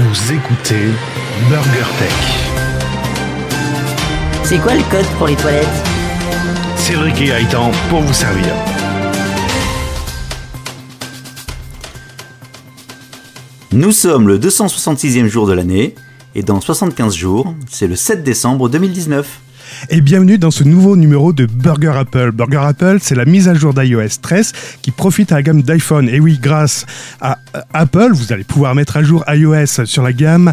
Vous écoutez Burger Tech. C'est quoi le code pour les toilettes? Cédric et Gaëtan pour vous servir. Nous sommes le 266e jour de l'année, et dans 75 jours, c'est le 7 décembre 2019. Et bienvenue dans ce nouveau numéro de Burger Apple. Burger Apple, c'est la mise à jour d'iOS 13 qui profite à la gamme d'iPhone. Et oui, grâce à euh, Apple, vous allez pouvoir mettre à jour iOS sur la gamme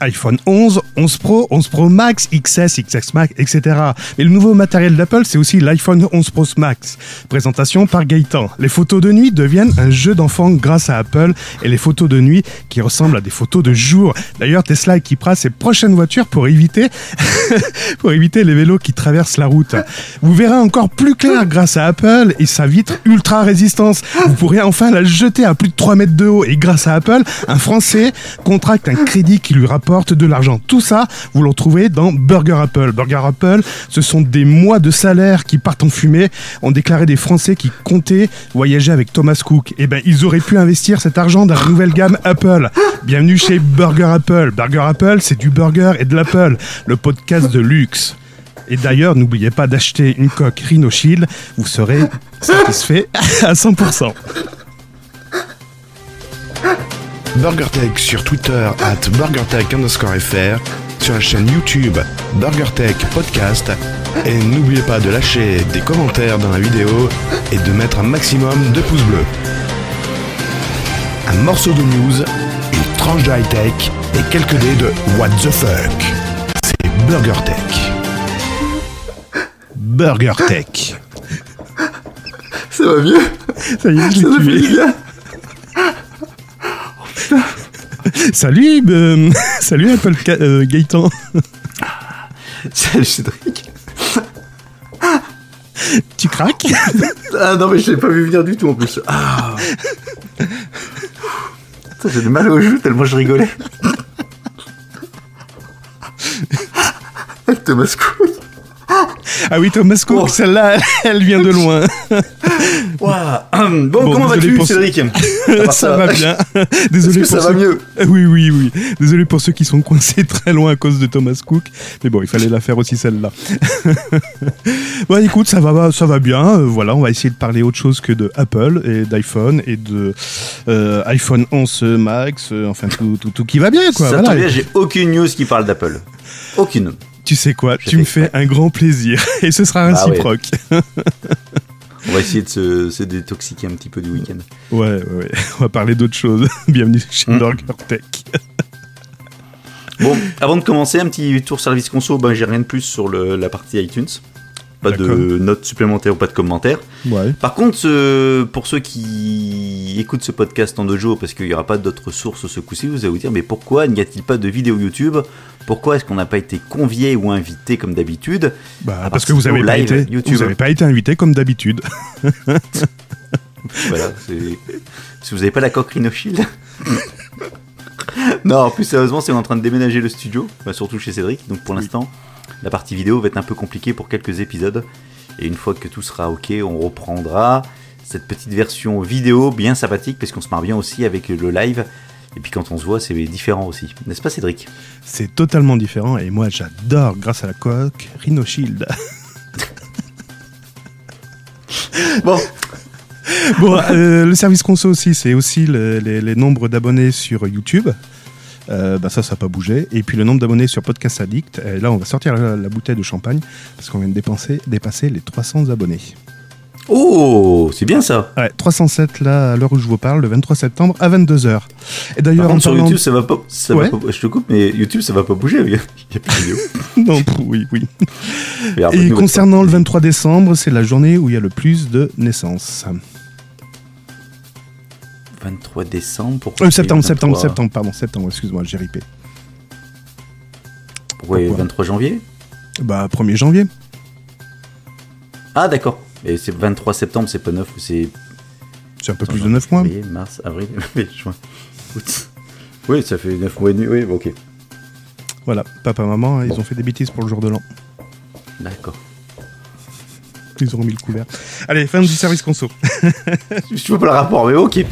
iPhone 11, 11 Pro, 11 Pro Max, XS, XS Max, etc. Mais le nouveau matériel d'Apple, c'est aussi l'iPhone 11 Pro Max. Présentation par Gaëtan. Les photos de nuit deviennent un jeu d'enfant grâce à Apple et les photos de nuit qui ressemblent à des photos de jour. D'ailleurs, Tesla équipera ses prochaines voitures pour éviter, pour éviter les vélos qui traversent la route. Vous verrez encore plus clair grâce à Apple et sa vitre ultra résistance. Vous pourrez enfin la jeter à plus de 3 mètres de haut et grâce à Apple, un Français contracte un crédit qui lui rapporte de l'argent. Tout ça, vous le retrouvez dans Burger Apple. Burger Apple, ce sont des mois de salaire qui partent en fumée. On déclaré des Français qui comptaient voyager avec Thomas Cook. Eh ben, ils auraient pu investir cet argent dans la nouvelle gamme Apple. Bienvenue chez Burger Apple. Burger Apple, c'est du burger et de l'Apple, le podcast de luxe. Et d'ailleurs, n'oubliez pas d'acheter une coque Rhino Shield, vous serez satisfait à 100%. BurgerTech sur Twitter at BurgerTech underscore FR, sur la chaîne YouTube BurgerTech Podcast, et n'oubliez pas de lâcher des commentaires dans la vidéo et de mettre un maximum de pouces bleus. Un morceau de news, une tranche de high-tech et quelques dés de What the fuck. C'est BurgerTech. BurgerTech. Ça va mieux? Ça y est, je Ça l'ai tué. Salut, euh, salut Apple euh, Gaëtan. Salut Cédric Tu craques? Ah non mais je l'ai pas vu venir du tout en plus. Ah. J'ai du mal aux joues tellement je rigolais. Thomas Cook. Ah oui, Thomas Cook, Oh. celle-là, elle vient de loin. Ouah. Bon, Bon, comment vas-tu pour Cédric part ça va bien. Est-ce Désolé que pour ça ceux... va mieux Oui, oui, oui. Désolé pour ceux qui sont coincés très loin à cause de Thomas Cook. Mais bon, il fallait la faire aussi celle-là. bon, écoute, ça va, ça va bien. Euh, voilà, on va essayer de parler autre chose que de Apple et d'iPhone et de euh, iPhone 11 Max. euh, enfin, tout, tout, tout qui va bien, quoi. Ça Voilà. tombe bien, j'ai aucune news qui parle d'Apple. Aucune. Tu sais quoi Tu me fais un grand plaisir et ce sera Bah ouais. On va essayer de se, se détoxiquer un petit peu du week-end. Ouais, ouais, ouais. On va parler d'autre chose. Bienvenue chez Mm. Burger Tech. Bon, avant de commencer, un petit tour service conso. Ben, j'ai rien de plus sur le- la partie iTunes. Pas de notes supplémentaires ou pas de commentaires. Ouais. Par contre, ce- pour ceux qui écoutent ce podcast en deux jours, parce qu'il n'y aura pas d'autres sources ce coup-ci, vous allez vous dire, mais pourquoi n'y a-t-il pas de vidéo YouTube Pourquoi est-ce qu'on n'a pas été convié ou invité comme d'habitude Bah, parce que vous participer avez au pas été, vous avez pas été invité comme d'habitude. Voilà. Si vous n'avez pas la coque Rhino Shield. non, plus sérieusement, c'est en train de déménager le studio, enfin, surtout chez Cédric. Donc pour l'instant, la partie vidéo va être un peu compliquée pour quelques épisodes. Et une fois que tout sera ok, on reprendra cette petite version vidéo bien sympathique, parce qu'on se marre bien aussi avec le live. Et puis quand on se voit, c'est différent aussi. N'est-ce pas, Cédric? C'est totalement différent et moi j'adore grâce à la coque Rhino Shield. Bon, bon, euh, le service conso aussi, c'est aussi le- les, les nombres d'abonnés sur YouTube. Euh, bah ça, ça n'a pas bougé. Et puis le nombre d'abonnés sur Podcast Addict. Et là, on va sortir la, la bouteille de champagne parce qu'on vient de dépenser, dépasser les 300 abonnés. Oh, c'est bien ça Ouais, 307 là, à l'heure où je vous parle, le 23 septembre à 22h. Et d'ailleurs, en sur YouTube, ça va pas... Ça Ouais. va pas- Je te coupe, mais YouTube, ça va pas bouger. Il y a plus de vidéo. Non, oui, oui. Et concernant le 23 décembre, c'est la journée où il y a le plus de naissances. 23 décembre. Pourquoi Euh, septembre, septembre, 23? septembre, pardon, septembre, excuse-moi, j'ai ripé. Pourquoi 23 janvier? Bah, 1er janvier. Ah, d'accord. Et c'est 23 septembre, c'est pas 9 ou c'est. C'est un peu plus de 9 mois. mars, avril, mai, juin, août. Oui, ça fait 9 mois et demi. Oui, ok. Voilà, papa, maman, ils ont fait des bêtises pour le jour de l'an. D'accord. Ils auront mis le couvert. Allez, fin du service conso. Je vois pas le rapport, mais ok.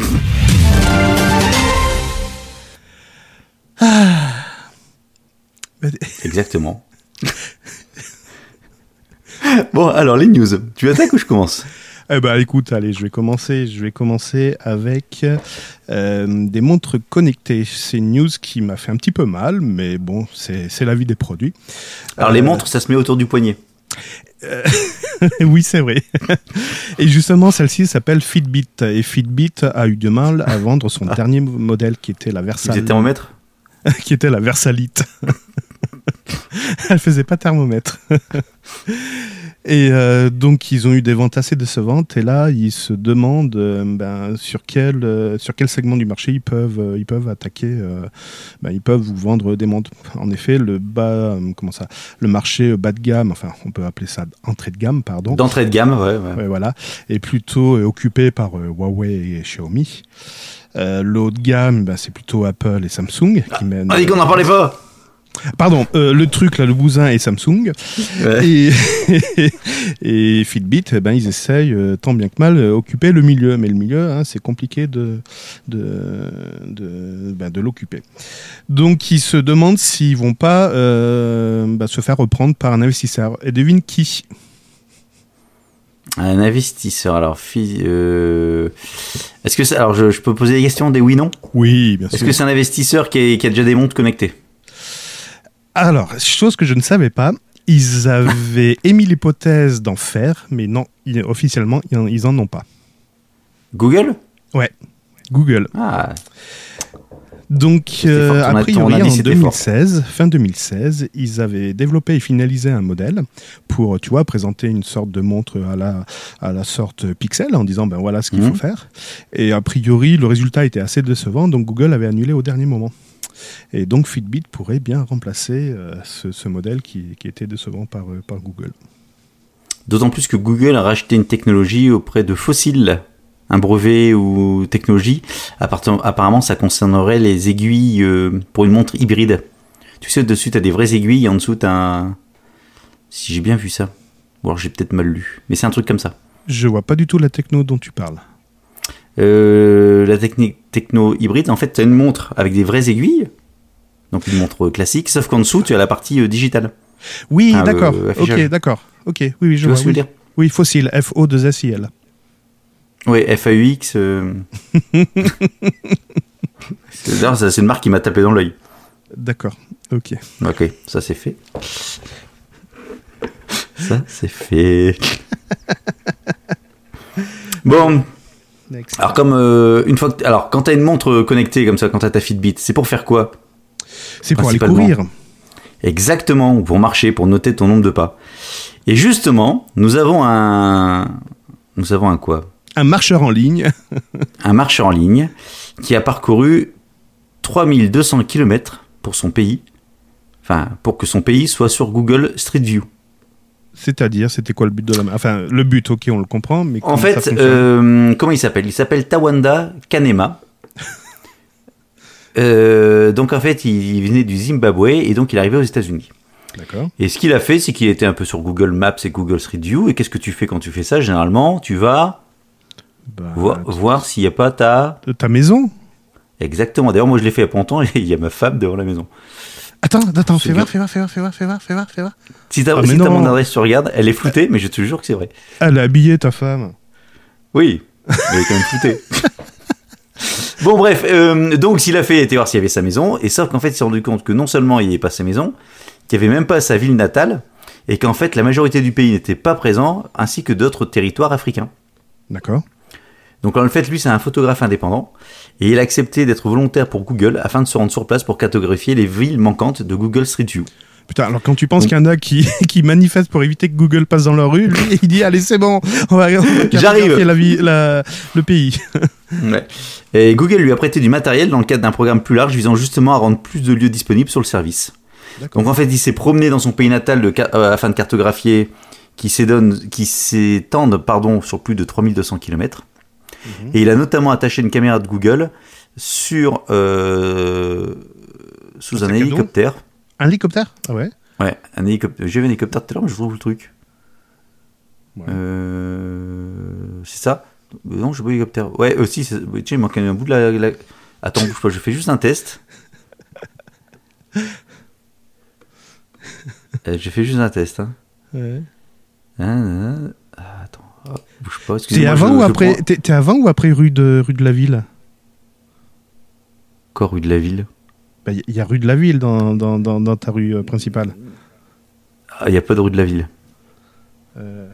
Exactement. bon, alors les news. Tu attaques ou je commence? Eh ben, écoute, allez, je vais commencer. Je vais commencer avec euh, des montres connectées. C'est une news qui m'a fait un petit peu mal, mais bon, c'est c'est la vie des produits. Alors les Euh, montres, ça se met autour du poignet. oui, c'est vrai. Et justement, celle-ci s'appelle Fitbit. Et Fitbit a eu du mal à vendre son dernier modèle qui était la C'est Versa, des thermomètres qui était la Versalite. Elle faisait pas thermomètre. Et euh, donc, ils ont eu des ventes assez décevantes. Et là, ils se demandent euh, ben, sur, quel, euh, sur quel segment du marché ils peuvent, ils peuvent attaquer. ben, ils peuvent vous vendre des montres. En effet, le bas, comment ça, le marché bas de gamme, enfin, on peut appeler ça entrée de gamme, pardon. d'entrée de gamme, ouais. ouais. Ouais, voilà, est plutôt occupé par Huawei et Xiaomi. Euh, de gamme, bah, c'est plutôt Apple et Samsung qui mènent. Ah, qu'on n'en parlait pas Pardon, euh, le truc là, le bousin et Samsung. Ouais. Et, et Fitbit, eh ben, ils essayent euh, tant bien que mal euh, occuper le milieu. Mais le milieu, hein, c'est compliqué de, de, de, ben, de l'occuper. Donc ils se demandent s'ils vont pas euh, bah, se faire reprendre par un investisseur. Et devine qui? Un investisseur, alors, est-ce que alors je, je peux poser des questions, des oui-non Oui, bien Est-ce sûr. que c'est un investisseur qui, est- qui a déjà des montres connectées? Alors, chose que je ne savais pas, ils avaient émis l'hypothèse d'en faire, mais non, ils- officiellement, ils en- ont pas. Google? Google. Ah, Donc, euh, a priori, en était fort. 2016, fin 2016, ils avaient développé et finalisé un modèle pour, tu vois, présenter une sorte de montre à la, à la sorte Pixel en disant, ben voilà ce qu'il Mhm. faut faire. Et a priori, le résultat était assez décevant, donc Google avait annulé au dernier moment. Et donc, Fitbit pourrait bien remplacer euh, ce, ce modèle qui, qui était décevant par, euh, par Google. D'autant plus que Google a racheté une technologie auprès de Fossil, un brevet ou technologie. Apparemment, ça concernerait les aiguilles euh, pour une montre hybride. Tu sais, dessus, tu as des vraies aiguilles, et en dessous, tu un... Si j'ai bien vu ça. Ou alors j'ai peut-être mal lu. Mais c'est un truc comme ça. Je vois pas du tout la techno dont tu parles. Euh, la technique techno hybride, en fait, tu as une montre avec des vraies aiguilles. Donc une montre classique, sauf qu'en dessous, tu as la partie euh, digitale. Oui, Ah, d'accord. ok, d'accord. Ok, oui, oui, je Tu vois vois. ce oui. dire? Oui, fossile, F-O-2-S-I-L. Oui, FAUX. Euh... c'est une marque qui m'a tapé dans l'œil. D'accord, ok. Ok, ça c'est fait. Ça c'est fait. Bon, Next. alors comme euh, une fois que, alors quand t'as une montre connectée comme ça, quand t'as ta Fitbit, c'est pour faire quoi? C'est pour aller courir. Exactement, ou pour marcher, pour noter ton nombre de pas. Et justement, nous avons un, nous avons un quoi? Un marcheur en ligne. Un marcheur en ligne qui a parcouru 3200 km pour son pays. Enfin, pour que son pays soit sur Google Street View. C'est-à-dire, c'était quoi le but de la... Enfin, le but, ok, on le comprend, mais En fait, euh, comment il s'appelle? Il s'appelle Tawanda Kanema. Euh, donc en fait, il, il venait du Zimbabwe et donc il est arrivé aux États-Unis. D'accord. Et ce qu'il a fait, c'est qu'il était un peu sur Google Maps et Google Street View. Et qu'est-ce que tu fais quand tu fais ça? Généralement, tu vas Bah, vo- voir s'il n'y a pas ta. de ta maison? Exactement. D'ailleurs, moi, je l'ai fait il y a pas longtemps et il y a ma femme devant la maison. Attends, attends, fais voir, fais voir, fais voir, fais voir, fais voir, fais voir, fais voir. Si t'as Ah, si mon adresse, tu regardes, elle est floutée, mais je te jure que c'est vrai. Elle a habillé ta femme. Oui, mais elle est quand même floutée. bon, bref, euh, donc s'il a fait, était voir s'il y avait sa maison, et sauf qu'en fait, il s'est rendu compte que non seulement il n'y avait pas sa maison, qu'il n'y avait même pas sa ville natale, et qu'en fait, la majorité du pays n'était pas présent, ainsi que d'autres territoires africains. D'accord. Donc en fait, lui, c'est un photographe indépendant, et il a accepté d'être volontaire pour Google afin de se rendre sur place pour cartographier les villes manquantes de Google Street View. Putain, alors quand tu penses qu'il y en a qui, qui manifestent pour éviter que Google passe dans leur rue, lui, il dit allez, c'est bon, on va, J'arrive. la le pays. Ouais. Et Google lui a prêté du matériel dans le cadre d'un programme plus large visant justement à rendre plus de lieux disponibles sur le service. Donc en fait, il s'est promené dans son pays natal de euh, afin de cartographier qui s'étendent pardon, sur plus de 3200 km. Mhm. Et il a notamment attaché une caméra de Google sur euh, sous Un hélicoptère. Un hélicoptère? Ah ouais Ouais, un hélicoptère. J'ai vu un hélicoptère tout à l'heure, mais je trouve le truc. Ouais. Euh, c'est ça? Euh, Non, je vois l'hélicoptère. Ouais, aussi, c'est- tiens, il manque un bout de la. la- Attends, bouge pas, je fais juste un test. Euh, J'ai fait juste un test. Hein. Ouais. Hein, hein. Ah, bouge pas. T'es avant je- ou je après prends- avant ou après rue de rue de la ville? Encore rue de la ville. Bah, Il y a rue de la ville dans, dans, dans, dans ta rue euh, principale. Ah, il n'y a pas de rue de la ville. Euh,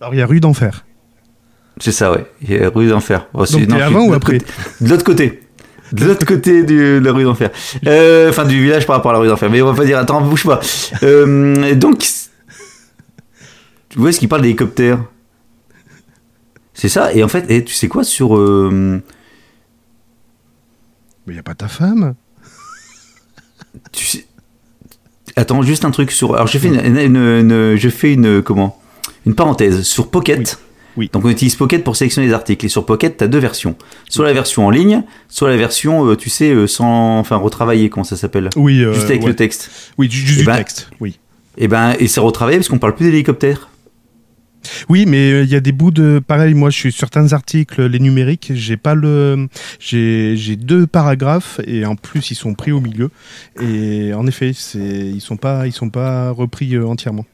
Alors il y a rue d'enfer. C'est ça, ouais. Il y a rue d'enfer. Oh, Donc non, suis avant de ou l'autre après côté- De l'autre côté. De l'autre côté du- de la rue d'enfer. Euh, Enfin, du village par rapport à la rue d'enfer. Mais on va pas dire, attends, bouge pas. Euh, donc, tu vois, est-ce qu'il parle d'hélicoptère? C'est ça. Et en fait, et tu sais quoi sur. euh, Mais il n'y a pas ta femme. tu sais... Attends, juste un truc sur. Alors, j'ai fait une, une- une- je fais une comment Une parenthèse sur Pocket. Oui. Donc, on utilise Pocket pour sélectionner les articles. Et sur Pocket, tu as deux versions. Soit la version en ligne, soit la version, euh, tu sais, euh, sans, enfin, retravaillée, comment ça s'appelle? Oui, euh, Juste avec ouais. le texte. Oui, ju- juste Eh du ben- texte. Oui. Et ben, et c'est retravaillé parce qu'on parle plus d'hélicoptère. Oui, mais euh, il y a des bouts de pareil. Moi, je suis sur certains articles, les numériques, j'ai pas le, j'ai j'ai deux paragraphes et en plus ils sont pris au milieu. Et en effet, c'est ils sont pas ils sont pas repris euh, entièrement.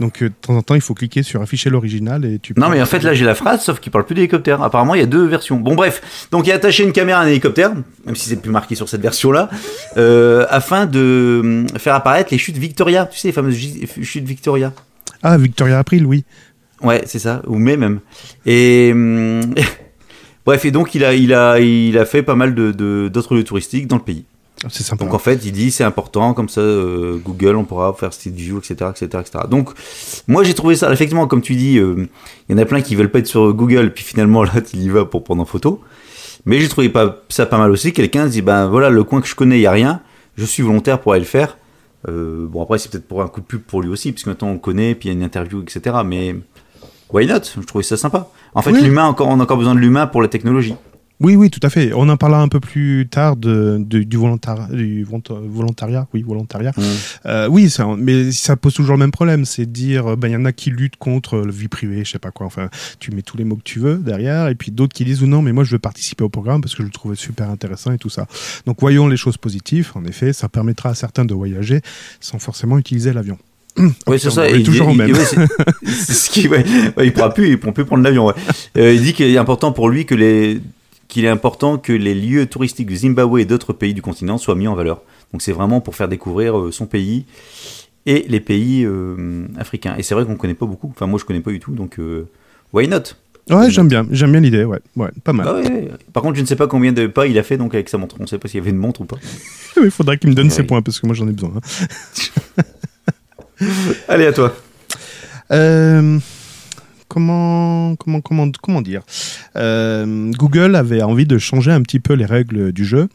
Donc euh, de temps en temps, il faut cliquer sur afficher l'original et tu. Non, mais en fait, là, j'ai la phrase, sauf qu'il parle plus d'hélicoptère. Apparemment, il y a deux versions. Bon, bref. Donc, il a attaché une caméra à un hélicoptère, même si c'est plus marqué sur cette version-là, euh, afin de faire apparaître les chutes Victoria. Tu sais, les fameuses chutes Victoria. Ah, Victoria April, oui. Ouais, c'est ça, ou mai même. Et hum, bref, et donc il a, il a, il a fait pas mal de de- d'autres lieux touristiques dans le pays. C'est sympa. Donc en fait, il dit c'est important, comme ça euh, Google, on pourra faire Street View, etc., etc., etc. Donc moi j'ai trouvé ça, effectivement, comme tu dis, euh, il y en a plein qui veulent pas être sur Google, puis finalement là il y va pour prendre en photo. Mais j'ai trouvé pas, ça pas mal aussi. Quelqu'un dit ben voilà le coin que je connais, il y a rien, je suis volontaire pour aller le faire. Euh, bon après c'est peut-être pour un coup de pub pour lui aussi, puisque maintenant on connaît, puis il y a une interview, etc. Mais why not? Je trouvais ça sympa. En fait, Oui. l'humain encore, on a encore besoin de l'humain pour la technologie. Oui, oui, tout à fait. On en parlera un peu plus tard de, de- du, volontar- du volonta- volontariat. Oui, volontariat. Euh, oui, ça, mais ça pose toujours le même problème, c'est de dire, ben il y en a qui luttent contre la vie privée, je sais pas quoi. Enfin, tu mets tous les mots que tu veux derrière, et puis d'autres qui disent ou non, mais moi je veux participer au programme parce que je le trouvais super intéressant et tout ça. Donc voyons les choses positives. En effet, ça permettra à certains de voyager sans forcément utiliser l'avion. Oui, c'est ça. il toujours au même. il- ouais, c'est c'est ce qui, ouais, ouais, il pourra plus, il pourra plus prendre l'avion. Euh, il dit qu'il est important pour lui que les, qu'il est important que les lieux touristiques du Zimbabwe et d'autres pays du continent soient mis en valeur. Donc c'est vraiment pour faire découvrir euh, son pays et les pays euh, africains. Et c'est vrai qu'on connaît pas beaucoup. Enfin moi je connais pas du tout. Donc euh, why not? Ouais, j'aime bien, j'aime bien l'idée, ouais, ouais, pas mal. Bah ouais. Par contre je ne sais pas combien de pas il a fait donc avec sa montre. On ne sait pas s'il y avait une montre ou pas. Il faudrait qu'il me donne Ouais. ses points parce que moi j'en ai besoin. hein. Allez à toi. Euh, comment, comment, comment, comment dire? Euh, Google avait envie de changer un petit peu les règles du jeu.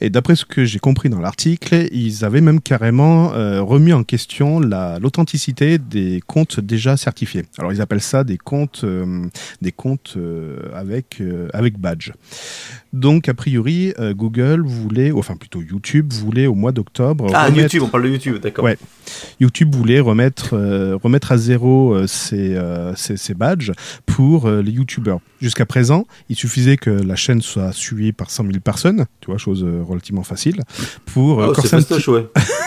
Et d'après ce que j'ai compris dans l'article, ils avaient même carrément euh, remis en question la- l'authenticité des comptes déjà certifiés. Alors ils appellent ça des comptes, euh, des comptes avec, avec badge. Donc a priori, Google voulait, enfin plutôt YouTube voulait au mois d'octobre Ah remettre- YouTube, on parle de YouTube, d'accord. Ouais. YouTube voulait remettre, euh, remettre à zéro euh, ses, euh, ses- ses badges pour euh, les YouTubers. Jusqu'à présent, il suffisait que la chaîne soit suivie par 100 000 personnes, tu vois, chose euh, relativement facile, pour euh, Oh, c'est un ouais.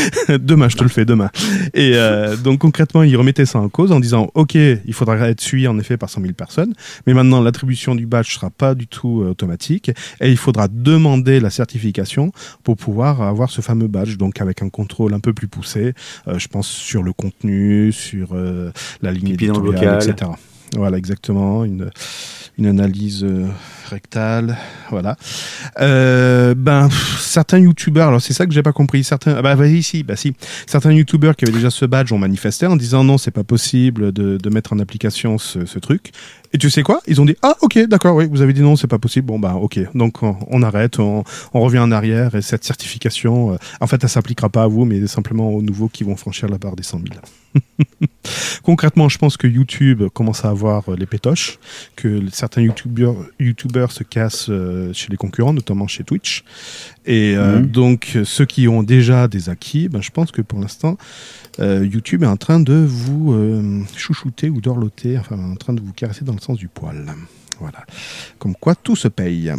demain, je te le fais demain. Et euh, donc concrètement, il remettait ça en cause en disant, ok, il faudra être suivi en effet par 100 000 personnes, mais maintenant l'attribution du badge sera pas du tout euh, automatique et il faudra demander la certification pour pouvoir avoir ce fameux badge, donc avec un contrôle un peu plus poussé, euh, je pense sur le contenu, sur euh, la ligne éditoriale, etc. Voilà, exactement, une, une analyse euh, voilà. Euh, ben, certains youtubeurs, alors c'est ça que j'ai pas compris, certains, ah bah, bah, ici, bah si, certains youtubeurs qui avaient déjà ce badge ont manifesté en disant non, c'est pas possible de, mettre en application ce, truc. Et tu sais quoi? Ils ont dit ah ok d'accord oui vous avez dit non c'est pas possible bon bah ok donc on, arrête on, on revient en arrière et cette certification euh, en fait elle s'appliquera pas à vous mais simplement aux nouveaux qui vont franchir la barre des 100 000. Concrètement je pense que YouTube commence à avoir euh, les pétoches que certains youtubeurs youtubeurs se cassent euh, chez les concurrents notamment chez Twitch et euh, Mhm. donc ceux qui ont déjà des acquis ben, je pense que pour l'instant euh, YouTube est en train de vous chouchouter ou dorloter, enfin en train de vous caresser dans le sens du poil. Voilà. Comme quoi tout se paye.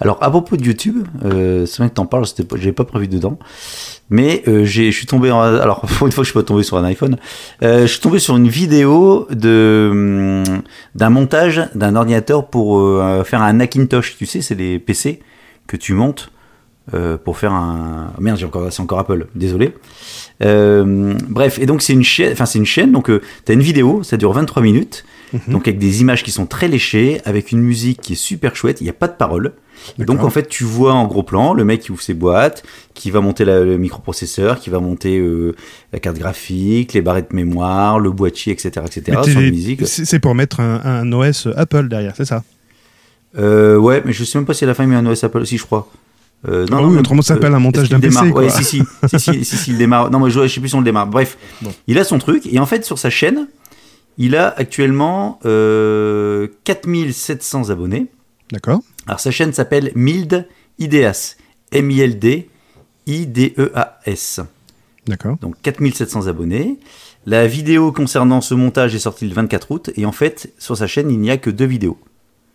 Alors, à propos de YouTube, euh, c'est vrai que t'en parles, j'avais pas prévu dedans. Mais euh, j'ai- je suis tombé en, alors pour une fois que je suis pas tombé sur un iPhone, euh, je suis tombé sur une vidéo de hum, d'un montage d'un ordinateur pour euh, faire un Macintosh. Tu sais, c'est les PC que tu montes euh, pour faire un merde. J'ai encore c'est encore Apple. Désolé. Euh, bref, et donc c'est une chaîne, enfin c'est une chaîne. Donc euh, t'as une vidéo, ça dure 23 minutes, donc avec des images qui sont très léchées, avec une musique qui est super chouette. Il n'y a pas de parole. Et donc en fait, tu vois en gros plan le mec qui ouvre ses boîtes, qui va monter la- le microprocesseur, qui va monter euh, la carte graphique, les barrettes de mémoire, le boîtier, etc., etc. Mais. C'est pour mettre un, un OS Apple derrière, c'est ça? Euh, ouais, mais je sais même pas si à la fin il met un OS Apple aussi, je crois. Euh, Ah oui, autrement, ça s'appelle un montage d'un PC, quoi. Ouais, si, si, si, si, si, si, il démarre. Non, moi, je, je sais plus si on le démarre. Bref, Bon. il a son truc, et en fait, sur sa chaîne, il a actuellement euh, 4700 abonnés. D'accord Alors, sa chaîne s'appelle Mild Ideas. M-I-L-D I-D-E-A-S. D'accord. Donc 4700 abonnés. La vidéo concernant ce montage est sortie le 24 août et en fait sur sa chaîne il n'y a que deux vidéos.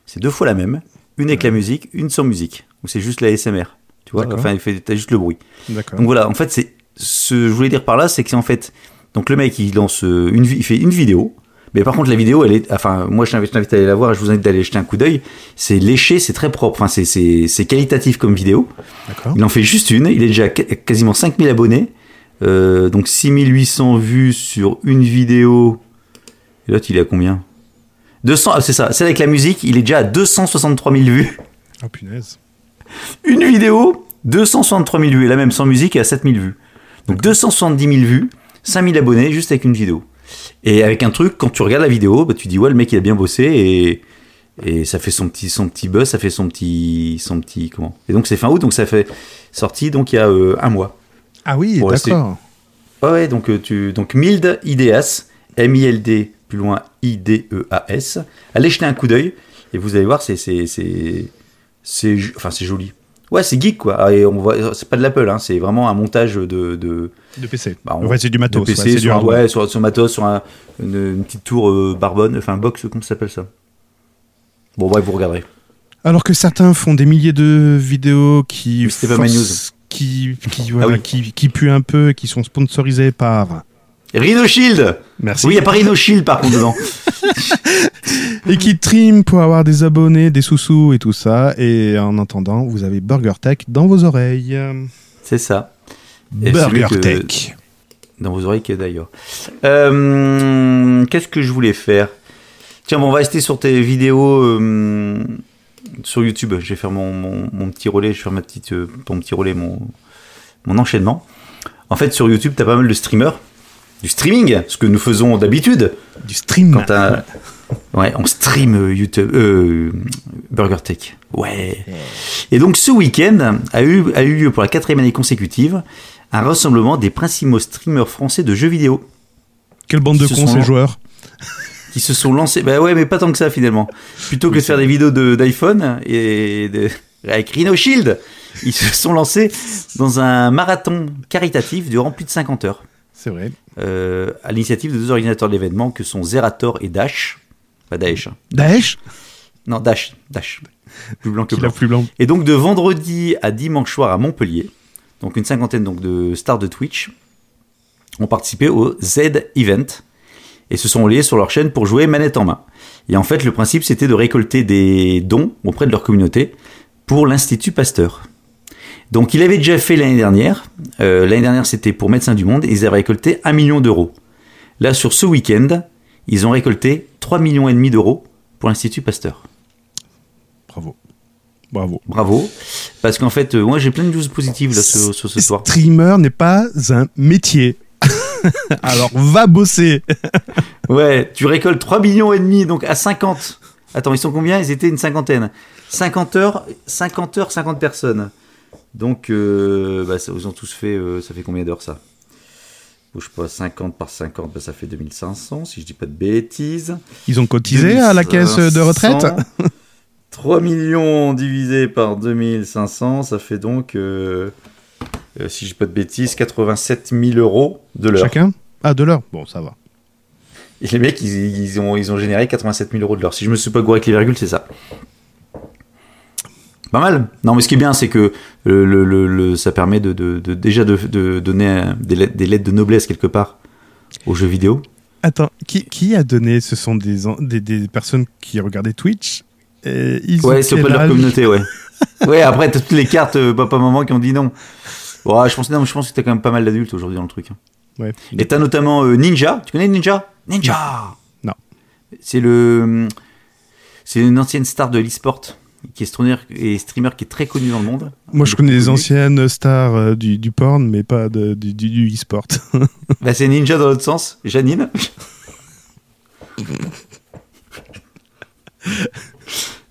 C'est deux fois la même, une avec la musique, une sans musique. Ou c'est juste la SMR. Tu vois, enfin il fait t'as juste le bruit. D'accord. Donc voilà, en fait c'est ce je voulais dire par là c'est que c'est en fait donc le mec il lance euh, une il fait une vidéo. Mais par contre la vidéo elle est enfin moi je t'invite à aller la voir et je vous invite d'aller jeter un coup d'œil. C'est léché, c'est très propre, enfin c'est qualitatif comme vidéo. D'accord. Il en fait juste une, il est déjà ca- quasiment 5000 abonnés, euh, donc 6800 vues sur une vidéo. Et l'autre, il est à combien? 200, ah, c'est ça, celle avec la musique, il est déjà à 263 000 vues. Oh punaise. Une vidéo, 263 000 vues, et la même sans musique est à 7000 vues. Donc 270 000 vues, 5000 abonnés juste avec une vidéo. Et avec un truc, quand tu regardes la vidéo, bah, tu dis ouais, le mec il a bien bossé et, et ça fait son petit, son petit buzz, ça fait son petit, son petit comment? Et donc c'est fin août, donc ça fait sorti donc il y a euh, un mois. Ah oui, d'accord. Ouais, ouais, donc euh, tu donc Mild Ideas, M I L D plus loin I D E A S. Allez jeter un coup d'œil et vous allez voir c'est c'est c'est enfin c'est joli. Ouais, c'est geek quoi. Et on voit c'est pas de l'Apple hein, c'est vraiment un montage de de De PC. bah, on- ouais, c'est du matos. de PC ouais, du sur, un- hardware. ouais, sur, sur matos sur un- une, une petite tour euh, barbonne, enfin box comment ça s'appelle ça? Bon bref, vous regarderez. Alors que certains font des milliers de vidéos qui forcent- qui qui, voilà, oui. qui qui puent un peu, qui sont sponsorisés par. Rhino Shield Merci. Oui, il y a pas Rhino Shield par contre dedans. Et qui triment pour avoir des abonnés, des sous-sous et tout ça. Et en attendant, vous avez Burger Tech dans vos oreilles. C'est ça. Burger que- Tech. Dans vos oreilles d'ailleurs. Euh, Qu'est-ce que je voulais faire? Tiens, bon, on va rester sur tes vidéos euh, sur YouTube. Je vais faire mon, mon- mon petit relais, je vais faire ma petite, euh, ton petit relais, mon, mon enchaînement. En fait, sur YouTube, tu as pas mal de streamers. Du streaming, ce que nous faisons d'habitude. Du stream. Quand t'as- Ouais, on stream euh, YouTube, euh, Burger Tech. Ouais. Et donc ce week-end a eu, a eu lieu pour la quatrième année consécutive un rassemblement des principaux streamers français de jeux vidéo Quelle bande de cons ces joueurs. qui se sont lancés. Bah ouais, mais pas tant que ça finalement. Plutôt que de faire des vidéos de- d'iPhone et de, avec Rhino Shield, ils se sont lancés dans un marathon caritatif durant plus de 50 heures. C'est vrai. euh, à l'initiative de deux organisateurs de l'événement que sont Zerator et Dash. Pas Daesh. hein. Daesh? Non, Dash. Dash. Plus blanc que blanc. plus blanc. Et donc de vendredi à dimanche soir à Montpellier, donc une cinquantaine donc de stars de Twitch ont participé au Z Event et se sont reliés sur leur chaîne pour jouer manette en main. Et en fait, le principe c'était de récolter des dons auprès de leur communauté pour l'Institut Pasteur. Donc il avait déjà fait l'année dernière. Euh, l'année dernière c'était pour Médecins du Monde et ils avaient récolté 1 million d'euros. Là sur ce week-end, ils ont récolté 3 millions et demi d'euros pour l'Institut Pasteur. Bravo. Bravo. Parce qu'en fait, euh, moi j'ai plein de news positives là sur, sur ce soir. Streamer n'est pas un métier. Alors va bosser. Ouais, tu récoltes 3 millions et demi, donc à 50. Attends, ils sont combien? Ils étaient une cinquantaine. 50 heures, 50 heures, 50 personnes. Donc, euh, bah, ça, ils ont tous fait, euh, ça fait combien d'heures ça? Bouge pas, 50 par 50, bah, ça fait 2500, si je dis pas de bêtises. Ils ont cotisé à la caisse de retraite? 3 millions divisé par 2500, ça fait donc, euh, euh, si je dis pas de bêtises, 87 000 euros de l'heure. Chacun? Ah, de l'heure Bon, ça va. Et les mecs, ils, ils ont, ils ont généré 87 000 euros de l'heure. Si je me suis pas gouré avec les virgules, c'est ça. Pas mal. Non, mais ce qui est bien, c'est que le, le- le- le- ça permet de, de- de- déjà de, de donner euh, des lettres, des lettres de noblesse quelque part aux jeux vidéo. Attends, qui, qui a donné? Ce sont des, des personnes qui regardaient Twitch? Et ils ont Ouais, c'est auprès de leur communauté, ouais. ouais, après, t'as toutes les cartes euh, papa-maman qui ont dit non. Ouais, je pense, non, je pense que t'as quand même pas mal d'adultes aujourd'hui dans le truc. hein. Ouais. Et t'as notamment euh, Ninja. Tu connais Ninja? Ninja Non. C'est le. C'est une ancienne star de l'e-sport qui est streamer, et streamer qui est très connu dans le monde. Moi, je connais les anciennes stars euh, du, du porn, mais pas de, du, du, du e-sport. Bah, c'est Ninja dans l'autre sens, Janine.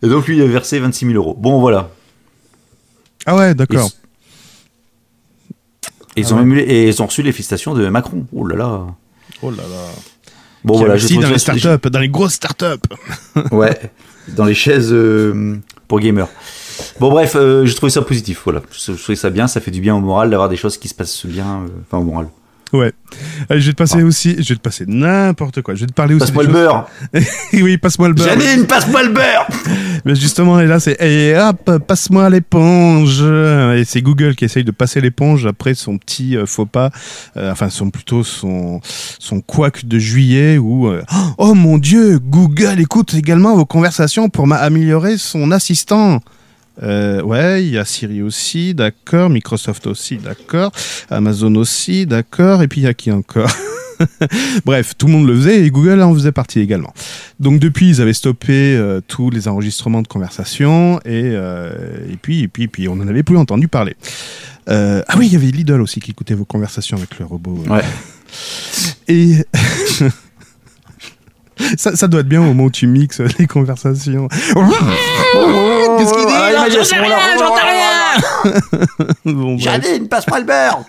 et donc lui, il a versé 26 000 euros. Bon, voilà. ah ouais, d'accord. et ils Ah ont ouais. même eu- et ils ont reçu les félicitations de Macron. Oh là là. Oh là là. Bon Qui voilà, je dans les trouve ça- startups, dans les grosses startups. Ouais, dans les chaises euh, pour gamers. Bon bref, euh, j'ai trouvé ça positif. Voilà, je, je trouvais ça bien. Ça fait du bien au moral d'avoir des choses qui se passent bien. euh, Enfin au moral. Ouais. Allez, je vais te passer Ah. aussi, je vais te passer n'importe quoi. Je vais te parler aussi. Passe-moi le beurre. oui, passe-moi le beurre. Janine, passe-moi le beurre. Mais justement, et là, c'est et hop, passe-moi l'éponge. Et c'est Google qui essaye de passer l'éponge après son petit euh, faux pas, euh, enfin, son plutôt son son couac de juillet où euh, oh mon Dieu, Google écoute également vos conversations pour améliorer son assistant. Euh, ouais, il y a Siri aussi, d'accord, Microsoft aussi, d'accord, Amazon aussi, d'accord, et puis il y a qui encore Bref, tout le monde le faisait et Google en faisait partie également. Donc depuis, ils avaient stoppé euh, tous les enregistrements de conversations et, euh, et puis et puis et puis on n'en avait plus entendu parler. Euh, ah oui, il y avait Lidl aussi qui écoutait vos conversations avec le robot. Ouais. Et ça, ça doit être bien au moment où tu mixes les conversations. Qu'est-ce qu'il dit Ah, J'en sais rien, l'a- j'en sais rien. Bon. Janine, passe-moi le beurre.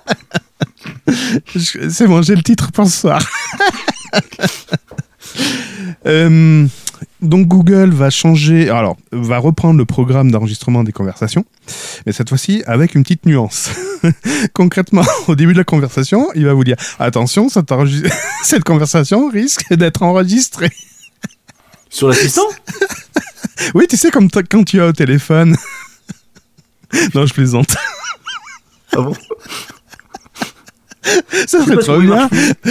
C'est bon, j'ai le titre pour ce soir. Euh, donc Google va changer, alors va reprendre le programme d'enregistrement des conversations, mais cette fois-ci avec une petite nuance. Concrètement, au début de la conversation, il va vous dire attention, cette, conversation risque d'être enregistrée. Sur l'assistant? Oui, tu sais comme quand tu as au téléphone. non, je plaisante. Ah bon? Ça serait trop bien.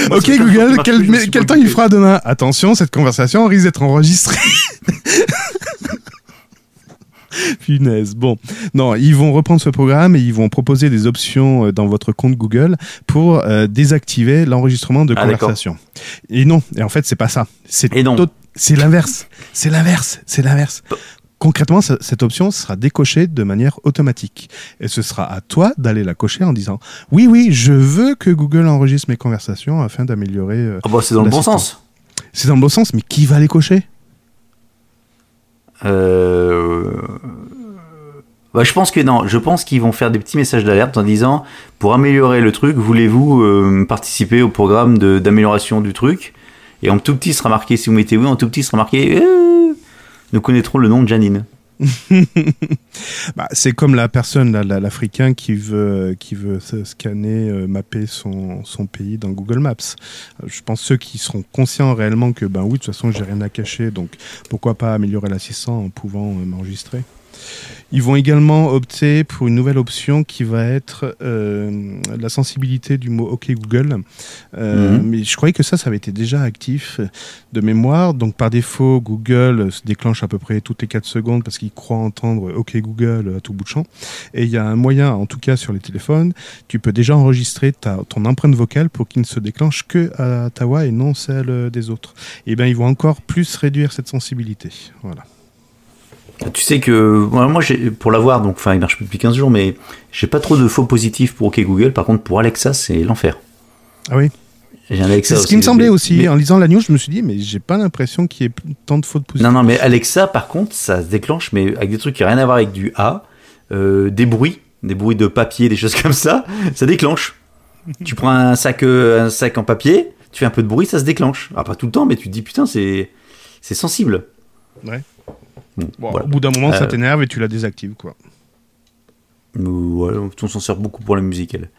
Moi, Ok Google, quel, mais temps il fera demain? Attention, cette conversation risque d'être enregistrée. Punaise. Bon, non, ils vont reprendre ce programme et ils vont proposer des options euh, dans votre compte Google pour euh, désactiver l'enregistrement de Ah, conversation. Et non, et en fait, c'est pas ça. C'est l'inverse. C'est l'inverse. C'est l'inverse. Concrètement, ce- cette option sera décochée de manière automatique. Et ce sera à toi d'aller la cocher en disant Oui, oui, je veux que Google enregistre mes conversations afin d'améliorer. euh, Ah bah c'est dans le bon sens. C'est dans le bon sens, mais qui va les cocher? Euh... Bah, je pense que non. Je pense qu'ils vont faire des petits messages d'alerte en disant pour améliorer le truc, voulez-vous euh, participer au programme d'amélioration du truc? Et en tout petit sera marqué, si vous mettez oui, en tout petit sera marqué euh, nous connaîtrons le nom de Janine. bah, C'est comme la personne, l'Africain, qui veut, qui veut scanner, euh, mapper son, son pays dans Google Maps. Euh, Je pense ceux qui seront conscients réellement que, ben oui, de toute façon, j'ai rien à cacher, donc pourquoi pas améliorer l'assistant en pouvant euh, m'enregistrer. Ils vont également opter pour une nouvelle option qui va être euh, la sensibilité du mot OK Google. Euh, Mhm. Mais je croyais que ça, ça avait été déjà actif de mémoire. Donc par défaut, Google se déclenche à peu près toutes les 4 secondes parce qu'il croit entendre OK Google à tout bout de champ. Et il y a un moyen, en tout cas sur les téléphones, tu peux déjà enregistrer ta, ton empreinte vocale pour qu'il ne se déclenche que à ta voix et non celle des autres. Et bien ils vont encore plus réduire cette sensibilité. Voilà. Tu sais que moi, pour l'avoir, donc enfin il marche plus depuis 15 jours, mais j'ai pas trop de faux positifs pour OK Google. Par contre pour Alexa c'est l'enfer. Ah oui J'ai un Alexa C'est ce qui me semblait aussi. mais- En lisant la news, je me suis dit, mais j'ai pas l'impression qu'il y ait tant de fautes positives. Non, non, mais Alexa, par contre, ça se déclenche, mais avec des trucs qui n'ont rien à voir avec du A, euh, des bruits, des bruits de papier, des choses comme ça, ça déclenche. tu prends un sac, euh, un sac en papier, tu fais un peu de bruit, ça se déclenche. Ah, pas tout le temps, mais tu te dis, putain, c'est, c'est sensible. Ouais. Bon, Bon, voilà. Au bout d'un moment, ça Euh, t'énerve et tu la désactives, quoi. On s'en sert beaucoup pour la musique, elle.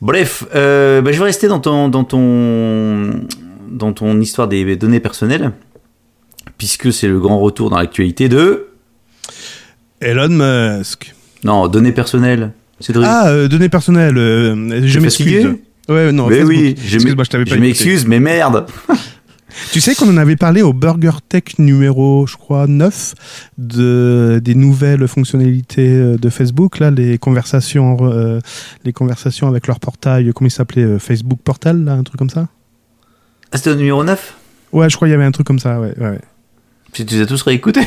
Bref, euh, bah, je vais rester dans ton, dans ton, dans ton histoire des données personnelles, puisque c'est le grand retour dans l'actualité de. Elon Musk. Non, données personnelles. Cédric. Ah, euh, données personnelles. euh, je m'excuse. Ouais, non. mais Facebook. oui, je m'excuse, mais merde. Tu sais qu'on en avait parlé au Burger Tech numéro, je crois, 9, de, des nouvelles fonctionnalités euh, de Facebook, là, les conversations, euh, les conversations avec leur portail, comment il s'appelait euh, Facebook Portal, là, un truc comme ça? Ah, C'était au numéro 9 Ouais, je crois qu'il y avait un truc comme ça, ouais. ouais. Si tu les as tous réécoutés.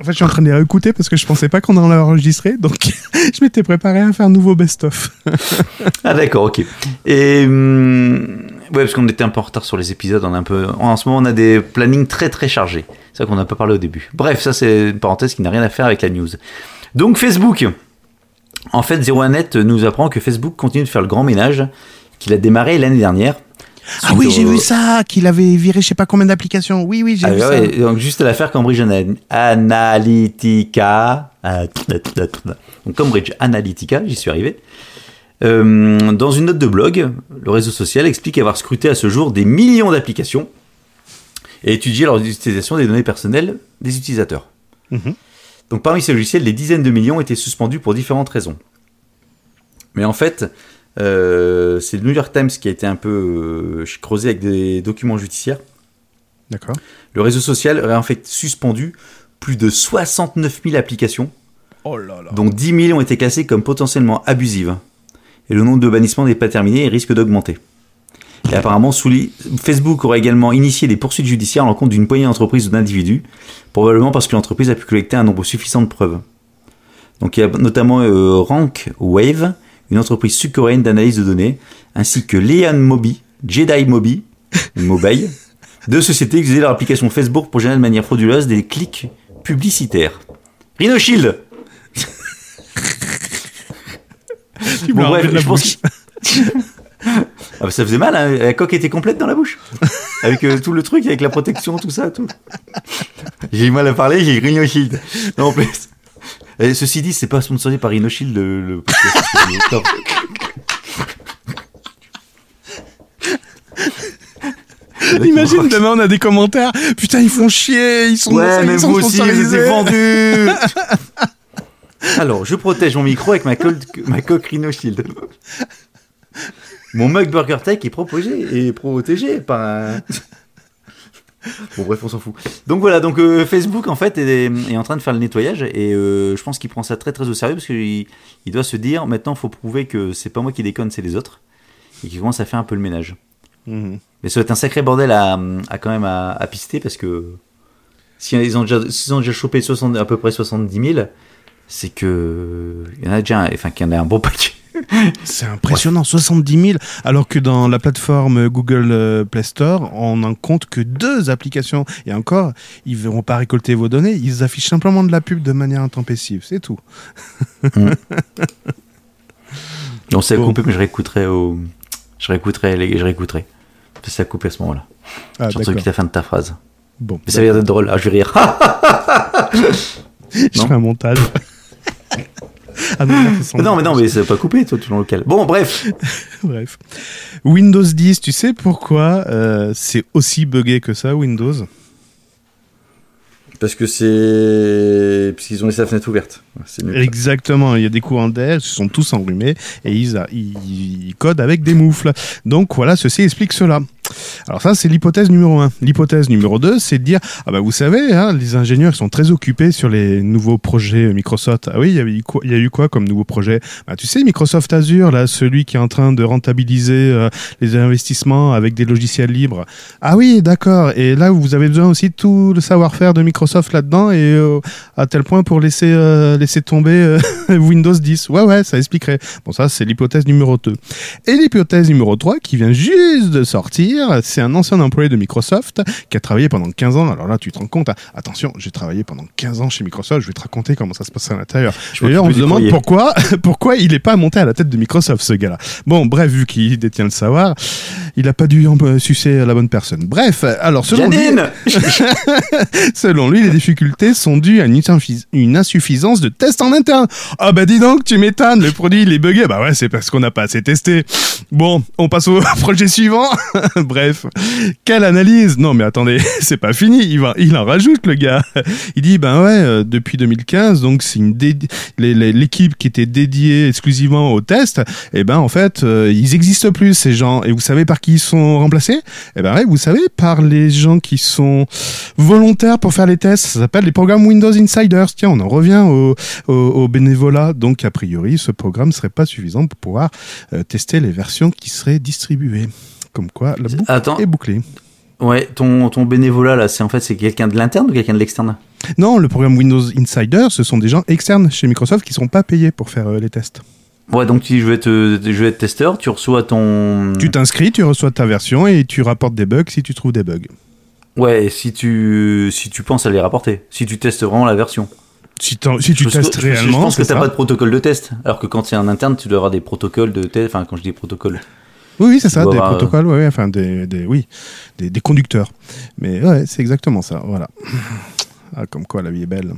En fait, je suis en train de les réécouter parce que je pensais pas qu'on en avait enregistré, donc je m'étais préparé à faire un nouveau best-of. Ah d'accord, ok. Et hum, ouais, parce qu'on était un peu en retard sur les épisodes, on a un peu. En ce moment, on a des plannings très très chargés. C'est ça qu'on n'a pas parlé au début. Bref, ça c'est une parenthèse qui n'a rien à faire avec la news. Donc Facebook. En fait, 01net nous apprend que Facebook continue de faire le grand ménage qu'il a démarré l'année dernière. Ah oui, j'ai vu ça, qu'il avait viré je sais pas combien d'applications. Oui, oui, j'ai Ah vu ça. donc juste l'affaire Cambridge Ana- Analytica. Ah, Donc Cambridge Analytica, j'y suis arrivé. Euh, dans une note de blog, le réseau social explique avoir scruté à ce jour des millions d'applications et étudié leur utilisation des données personnelles des utilisateurs. Mhm. Donc parmi ces logiciels, des dizaines de millions étaient suspendus pour différentes raisons. Mais en fait, euh, c'est le New York Times qui a été un peu euh, creusé avec des documents judiciaires. D'accord. Le réseau social aurait en fait suspendu plus de 69 000 applications, Oh là là. dont 10 000 ont été classées comme potentiellement abusives. Et le nombre de bannissements n'est pas terminé et risque d'augmenter. Et apparemment, Facebook aurait également initié des poursuites judiciaires à l'encontre d'une poignée d'entreprises ou d'individus, probablement parce que l'entreprise a pu collecter un nombre suffisant de preuves. Donc il y a notamment euh, Rank Wave, une entreprise sud-coréenne d'analyse de données, ainsi que Leon Mobi, Jedi Mobi, Mobile, deux sociétés qui utilisaient leur application Facebook pour générer de manière frauduleuse des clics publicitaires. Rhino Shield Tu me Bon, bref, la je pense. Ah bah, ça faisait mal, hein. la coque était complète dans la bouche. Avec euh, tout le truc, avec la protection, tout ça, tout. J'ai eu mal à parler, j'ai Rhino Shield. Non, en plus. Et ceci dit, c'est pas sponsorisé par Rhino Shield, le. Imagine demain on a des commentaires. Putain, ils font chier, ils sont, Ouais, ils même sont vous aussi, vous êtes vendus Alors, je protège mon micro avec ma, coque Rhino Shield. Mon mug Burger Tech est proposé et protégé par un... Bon bref, on s'en fout. Donc voilà, donc euh, Facebook en fait est, est en train de faire le nettoyage et euh, je pense qu'il prend ça très très au sérieux parce qu'il il doit se dire maintenant faut prouver que c'est pas moi qui déconne, c'est les autres et qu'il commence à faire un peu le ménage. Mhm. Mais ça va être un sacré bordel à, à quand même à, à pister parce que si ils ont déjà, s'ils ont déjà chopé 60, à peu près 70 000, c'est que il y en a déjà, un- enfin qu'il y en a un bon paquet. C'est impressionnant, 70 000, alors que dans la plateforme Google euh, Play Store, on n'en compte que deux applications. Et encore, ils ne vont pas récolter vos données, ils affichent simplement de la pub de manière intempestive, c'est tout. Donc c'est à Bon. couper, mais je réécouterai au, je réécouterai, les, je réécouterai. C'est à couper à ce moment-là. Ah, J'entends d'accord. la fin de ta phrase. Bon, Mais ça va être drôle. Ah, je vais rire. je non. fais un montage. Ah non, mais non, mais c'est pas coupé, toi, tout le local. Bon, bref. Bref. Windows 10, tu sais pourquoi euh, c'est aussi buggé que ça, Windows? Parce que c'est, puisqu'ils ont laissé la fenêtre ouverte. Exactement, il y a des courants d'air, ils se sont tous enrhumés et ils, a- ils, ils codent avec des moufles. Donc voilà, ceci explique cela. Alors ça, c'est l'hypothèse numéro un. L'hypothèse numéro 2, c'est de dire, ah bah vous savez, hein, les ingénieurs sont très occupés sur les nouveaux projets Microsoft. Ah oui, il y, avait eu quoi- y a eu quoi comme nouveau projet? Bah, Tu sais, Microsoft Azure, là, celui qui est en train de rentabiliser euh, les investissements avec des logiciels libres. Ah oui, d'accord. Et là, vous avez besoin aussi de tout le savoir-faire de Microsoft là-dedans et euh, à tel point pour laisser, euh, laisser tomber Windows 10. Ouais, ouais, ça expliquerait. Bon, ça, c'est l'hypothèse numéro 2. Et l'hypothèse numéro 3, qui vient juste de sortir, c'est un ancien employé de Microsoft qui a travaillé pendant 15 ans. Alors là, tu te rends compte, hein, attention, j'ai travaillé pendant 15 ans chez Microsoft, je vais te raconter comment ça se passe à l'intérieur. D'ailleurs, on se demande pourquoi, pourquoi il n'est pas monté à la tête de Microsoft, ce gars-là. Bon, bref, vu qu'il détient le savoir, il n'a pas dû en- euh, sucer la bonne personne. Bref, alors selon lui, selon lui, les difficultés sont dues à une insuffisance de tests en interne. Ah bah dis donc, tu m'étonnes, le produit il est bugué. Bah ouais, c'est parce qu'on n'a pas assez testé. Bon, on passe au projet suivant. Bref, quelle analyse Non mais attendez, c'est pas fini, il, en rajoute le gars. Il dit, ben ouais, euh, depuis 2015, donc c'est une l'équipe qui était dédiée exclusivement aux tests, et ben en fait, euh, ils existent plus ces gens. Et vous savez par qui ils sont remplacés? Eh ben ouais, vous savez, par les gens qui sont volontaires pour faire les tests. Ça s'appelle les programmes Windows Insiders. Tiens, on en revient au bénévolat. Donc a priori, ce programme serait pas suffisant pour pouvoir euh, tester les versions qui seraient distribuées. Comme quoi, la boucle Attends, est bouclée. ouais, ton, ton bénévolat là, c'est en fait c'est quelqu'un de l'interne ou quelqu'un de l'externe? Non, le programme Windows Insider, ce sont des gens externes chez Microsoft qui sont pas payés pour faire euh, les tests. Ouais, donc si je veux être, je veux être testeur, tu reçois ton. Tu t'inscris, tu reçois ta version et tu rapportes des bugs si tu trouves des bugs. Ouais, si tu si tu penses à les rapporter, si tu testes vraiment la version. Si, si tu je, testes je- je réellement, pense que t'as ça. pas de protocole de test, alors que quand c'est un interne, tu dois avoir des protocoles de test. Enfin, quand je dis protocoles, Oui, oui, c'est ça, des euh, protocoles, ouais, ouais, enfin des, des oui, des, des conducteurs. Mais ouais, c'est exactement ça, voilà. Ah, comme quoi la vie est belle.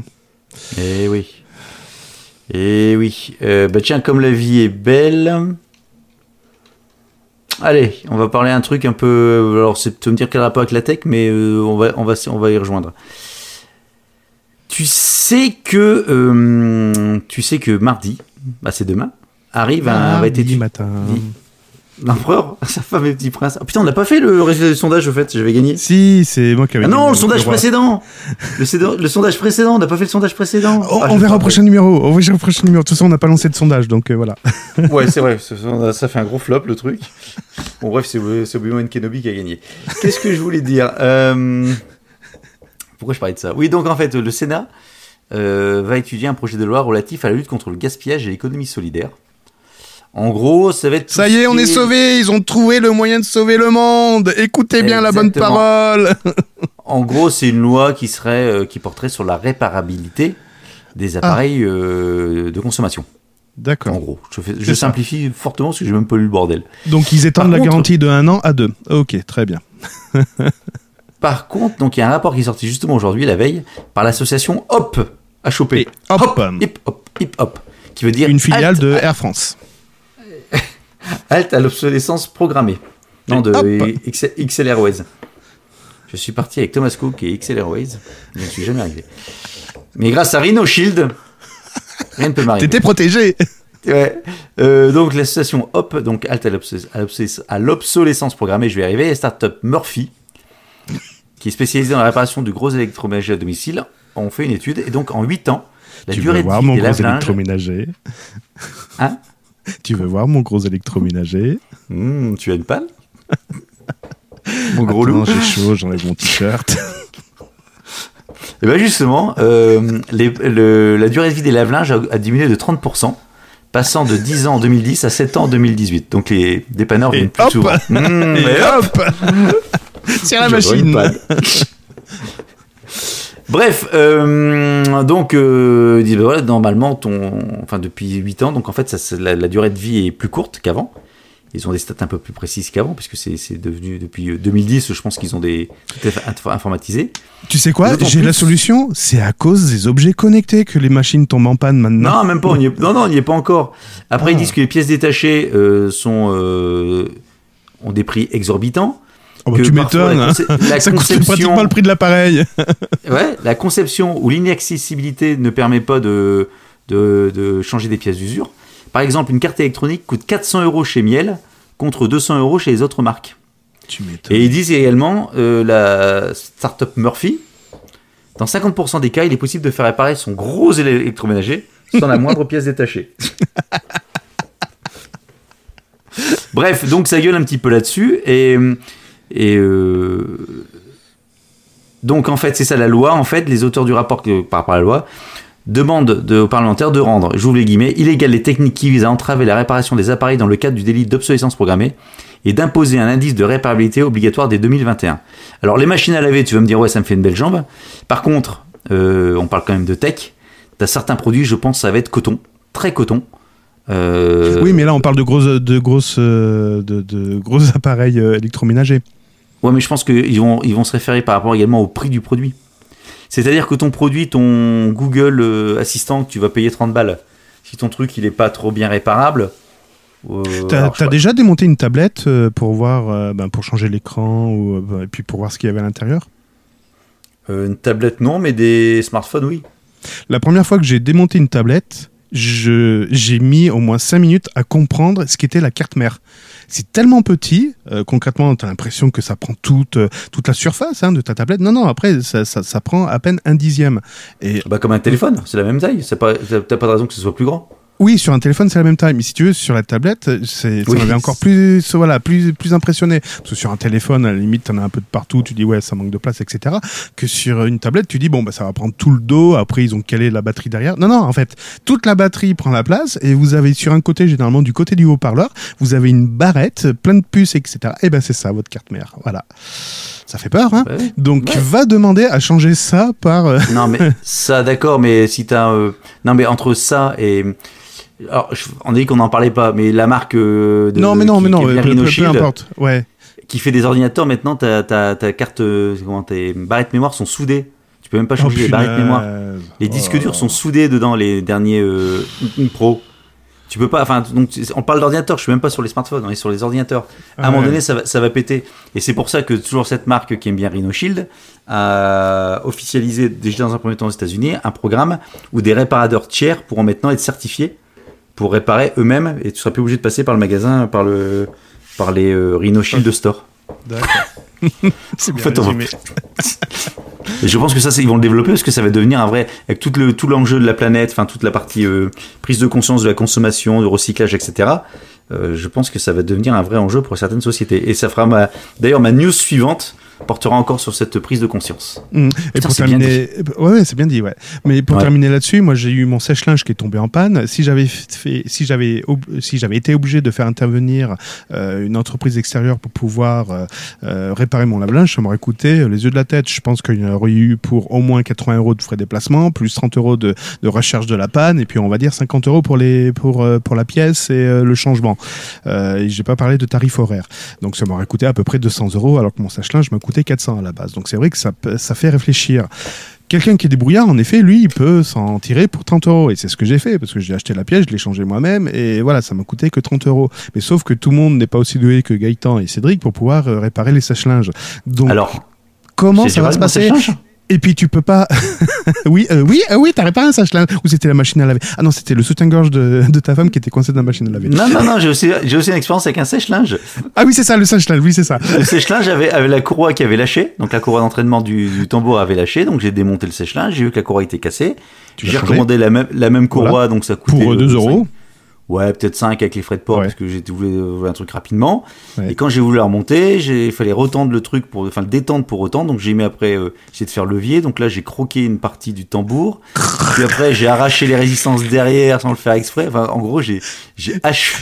Eh oui. Eh oui. Euh, bah tiens, comme la vie est belle. Allez, on va parler un truc un peu. Alors, c'est tu me dire quel rapport avec la tech, mais euh, on, va, on, va, on va y rejoindre. Tu sais que. euh, tu sais que mardi, bah c'est demain, arrive un. va être Mardi matin. dit- L'empereur, sa femme et petit prince. Ah, putain, on n'a pas fait le résultat du sondage au fait, j'avais gagné. Si, c'est moi qui avais Ah non, le sondage roi. précédent le, sondage précédent, on n'a pas fait le sondage précédent. Oh, Ah, on verra au prochain numéro. On verra au prochain numéro. De toute façon, on n'a pas lancé de sondage, donc euh, voilà. Ouais, c'est vrai, ça, fait un gros flop le truc. Bon, bref, c'est c'est Obi-Wan Kenobi qui a gagné. Qu'est-ce que je voulais dire Euh, Pourquoi je parlais de ça? Oui, donc en fait, le Sénat euh, va étudier un projet de loi relatif à la lutte contre le gaspillage et l'économie solidaire. En gros, ça va être. Ça y est, on est sauvés. Ils ont trouvé le moyen de sauver le monde. Écoutez bien la bonne parole. En gros, c'est une loi qui serait, euh, qui porterait sur la réparabilité des appareils euh, de consommation. En D'accord. gros, je, fais- je C'est ça. simplifie fortement parce que j'ai même pas lu le bordel. Donc ils étendent Par la contre- garantie de un an à deux. Ok, très bien. Par contre, donc il y a un rapport qui est sorti justement aujourd'hui, la veille, par l'association HOP, HOP, Et hop, Hip Hop, Hip Hop, qui veut dire une filiale de Air France. Halte à l'obsolescence programmée. Non, de. X- XL Airways. Je suis parti avec Thomas Cook et XL Airways, je ne suis jamais arrivé. Mais grâce à Rhino Shield, rien ne peut m'arriver. T'étais protégé. Ouais. Euh, donc l'association HOP, donc halte à l'obsolescence- programmée, je vais y arriver, et Startup Murphy, qui est spécialisée dans la réparation du gros électroménager à domicile, ont fait une étude, et donc en 8 ans, la tu durée de voir vie mon des gros lave-linges... électroménager? Hein? Tu veux voir mon gros électroménager Hmm, tu as une palle Mon gros Attends, loup j'ai chaud, j'enlève mon t-shirt. Et bien justement, euh, les- le- la durée de vie des lave-linges a, a diminué de 30%, passant de 10 ans en 2010 à 7 ans en 2018. Donc les dépanneurs viennent plus souvent. Et et hop hop C'est la Je machine. Bref, euh, donc euh, ils disent, bah voilà, normalement, ton, enfin depuis 8 ans, donc en fait, ça, la, la durée de vie est plus courte qu'avant. Ils ont des stats un peu plus précises qu'avant, puisque c'est devenu depuis 2010, je pense qu'ils ont des tout est inf- informatisé. Tu sais quoi? J'ai la solution. C'est à cause des objets connectés que les machines tombent en panne maintenant. Non, même pas. On y est... Non, non, on n'y est pas encore. Après, ils Ah. disent que les pièces détachées euh, sont euh, ont des prix exorbitants. Oh, bah, tu m'étonnes. hein. Ça coûte pratiquement le prix de l'appareil. Ouais, la conception ou l'inaccessibilité ne permet pas de, de, de changer des pièces d'usure. Par exemple, une carte électronique coûte 400 euros chez Miel contre 200 euros chez les autres marques. Tu m'étonnes. Et ils disent également, euh, la startup Murphy, dans 50% des cas, il est possible de faire réparer son gros électroménager sans la moindre pièce détachée. Bref, donc ça gueule un petit peu là-dessus. Et, et euh, donc en fait, c'est ça la loi. En fait, les auteurs du rapport par rapport à la loi demandent de- aux parlementaires de rendre, j'ouvre les guillemets, illégales les techniques qui visent à entraver la réparation des appareils dans le cadre du délit d'obsolescence programmée et d'imposer un indice de réparabilité obligatoire dès 2021. Alors les machines à laver, tu vas me dire ouais ça me fait une belle jambe. Par contre, euh, on parle quand même de tech. T'as certains produits, je pense, ça va être coton, très coton. Euh, Oui, mais là, on parle de grosses, de grosses, de, de gros appareils électroménagers. Ouais, mais je pense qu'ils vont, ils vont se référer par rapport également au prix du produit. C'est-à-dire que ton produit, ton Google euh, Assistant, tu vas payer 30 balles, si ton truc il est pas trop bien réparable, Euh, T'as sais déjà démonté une tablette euh, pour voir, euh, ben, pour changer l'écran ou euh, et puis pour voir ce qu'il y avait à l'intérieur? Une tablette, non, mais des smartphones, oui. La première fois que j'ai démonté une tablette, j'ai mis au moins 5 minutes à comprendre ce qu'était la carte mère. C'est tellement petit, euh, concrètement, tu as l'impression que ça prend toute, euh, toute la surface hein, de ta tablette. Non, non, après, ça, ça, prend à peine un dixième. Et Bah, comme un téléphone, c'est la même taille. Pas, t'as pas de raison que ce soit plus grand. Oui, sur un téléphone, c'est la même taille. Mais si tu veux, sur la tablette, c'est, ça Oui. m'avait encore plus, voilà, plus, plus impressionné. Parce que sur un téléphone, à la limite, t'en as un peu de partout. Tu dis, ouais, ça manque de place, etc. Que sur une tablette, tu dis, bon, bah, ça va prendre tout le dos. Après, ils ont calé la batterie derrière. Non, non, en fait, toute la batterie prend la place. Et vous avez sur un côté, généralement, du côté du haut-parleur, vous avez une barrette, plein de puces, etc. Et ben, c'est ça, votre carte mère. Voilà. Ça fait peur, hein? Donc, Ouais. va demander à changer ça par, euh, Non, mais ça, d'accord, mais si t'as. euh, Non, mais entre ça et. Alors, je- on a dit qu'on n'en parlait pas, mais la marque. euh, de, non, mais non, qui- mais non, qui peu, peu- importe. Ouais. qui fait des ordinateurs, maintenant, ta, ta, ta carte. euh, Comment, tes barrettes mémoire sont soudées. Tu peux même pas changer Oh, les barrettes mémoire. Les disques Oh. durs sont soudés dedans, les derniers euh, Pro. Tu peux pas, enfin, donc on parle d'ordinateur, je suis même pas sur les smartphones, on est sur les ordinateurs. À un moment Ouais. donné, ça va, ça va péter. Et c'est pour ça que toujours cette marque qui aime bien Rhino Shield a officialisé, déjà dans un premier temps aux États-Unis, un programme où des réparateurs tiers pourront maintenant être certifiés pour réparer eux-mêmes et tu seras plus obligé de passer par le magasin, par le, par les euh, Rhino Shield Store. D'accord. c'est bien fait, on résumé. Et je pense que ça, c'est- ils vont le développer parce que ça va devenir un vrai, avec tout le tout l'enjeu de la planète, enfin toute la partie euh, prise de conscience de la consommation, de recyclage, etc. euh, je pense que ça va devenir un vrai enjeu pour certaines sociétés. Et ça fera ma, d'ailleurs ma news suivante portera encore sur cette prise de conscience. Mm. Et Putain, pour c'est bien terminer, ouais, ouais, c'est bien dit, ouais. Mais pour Ouais. terminer là-dessus, moi j'ai eu mon sèche-linge qui est tombé en panne. Si j'avais fait, si j'avais, ob- si j'avais été obligé de faire intervenir euh, une entreprise extérieure pour pouvoir euh, euh, réparer mon lave-linge, ça m'aurait coûté les yeux de la tête. Je pense qu'il y aurait eu pour au moins 80 euros de frais de déplacement, plus 30 euros de, de recherche de la panne, et puis on va dire 50 euros pour les, pour, euh, pour la pièce et euh, le changement. Euh, et j'ai pas parlé de tarif horaire. Donc ça m'aurait coûté à peu près 200 euros, alors que mon sèche-linge m'a coûté 400 à la base. Donc c'est vrai que ça, ça fait réfléchir. Quelqu'un qui est débrouillard, en effet, lui, il peut s'en tirer pour 30 euros. Et c'est ce que j'ai fait, parce que j'ai acheté la pièce, je l'ai changé moi-même, et voilà, ça m'a coûté que 30 euros. Mais sauf que tout le monde n'est pas aussi doué que Gaëtan et Cédric pour pouvoir euh, réparer les sèche-linges. Donc, Alors, comment ça va se passer Et puis, tu peux pas... oui, euh, oui, euh, oui, t'as réparé un sèche-linge. Ou c'était la machine à laver Ah non, c'était le soutien-gorge de, de ta femme qui était coincé dans la machine à laver. Non, non, non, j'ai aussi, j'ai aussi une expérience avec un sèche-linge. Ah oui, c'est ça, le sèche-linge, oui, c'est ça. Le sèche-linge avait, avait la courroie qui avait lâché, donc la courroie d'entraînement du, du tambour avait lâché, donc j'ai démonté le sèche-linge, j'ai vu que la courroie était cassée. J'ai recommandé la même, la même courroie, Voilà. donc ça coûtait. Pour euh, 2 cinq- euros. Ouais, peut-être 5 avec les frais de port, Ouais. parce que j'ai voulu euh, un truc rapidement. Ouais. Et quand j'ai voulu la remonter, j'ai il fallait retendre le truc pour, enfin le détendre pour retendre. Donc j'ai mis après, euh, j'ai de faire levier. Donc là j'ai croqué une partie du tambour. Puis après j'ai arraché les résistances derrière sans le faire exprès. Enfin en gros j'ai, j'ai haché.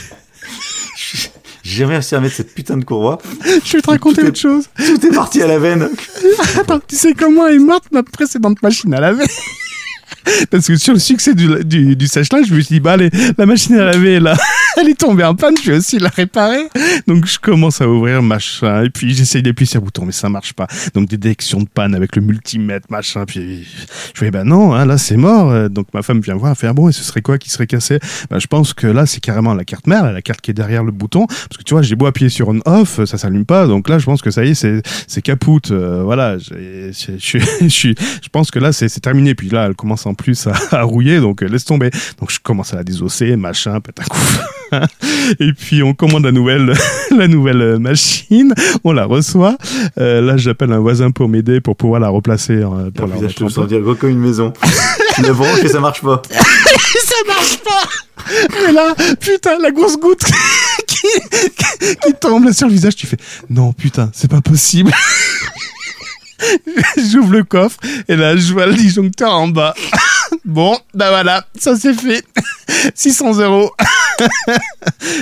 J'ai jamais réussi à mettre cette putain de courroie. Je vais te raconter autre chose. Tout est parti à la veine. Attends, tu sais comment est morte notre précédente machine à laver? Parce que sur le succès du, du, sèche-linge, je me suis dit, bah allez, la machine à laver, là, elle est tombée en panne, je vais aussi la réparer. Donc je commence à ouvrir, machin, et puis j'essaye d'appuyer sur le bouton, mais ça marche pas. Donc des détections de panne avec le multimètre, machin, puis je fais, bah non, hein, là c'est mort. Euh, Donc ma femme vient voir, elle fait, ah bon, et ce serait quoi qui serait cassé? Bah, Je pense que là, c'est carrément la carte mère, la carte qui est derrière le bouton, parce que tu vois, j'ai beau appuyer sur on-off, ça s'allume pas, donc là, je pense que ça y est, c'est c'est capoute. euh, voilà, je pense que là, c'est c'est terminé. Puis là, elle commence en plus à, à rouiller, donc euh, laisse tomber. Donc je commence à la désosser, machin, pète un coup. Et puis on commande la nouvelle, la nouvelle euh, machine, on la reçoit. Euh, là, j'appelle un voisin pour m'aider pour pouvoir la replacer. pour la Putain, je en sens dire gros comme une maison. tu la branches et ça marche pas. ça marche pas Et là, putain, la grosse goutte qui, qui, qui tombe là sur le visage, tu fais non, putain, c'est pas possible. J'ouvre le coffre et là, je vois le disjoncteur en bas. Bon, bah voilà, ça c'est fait. 600 euros.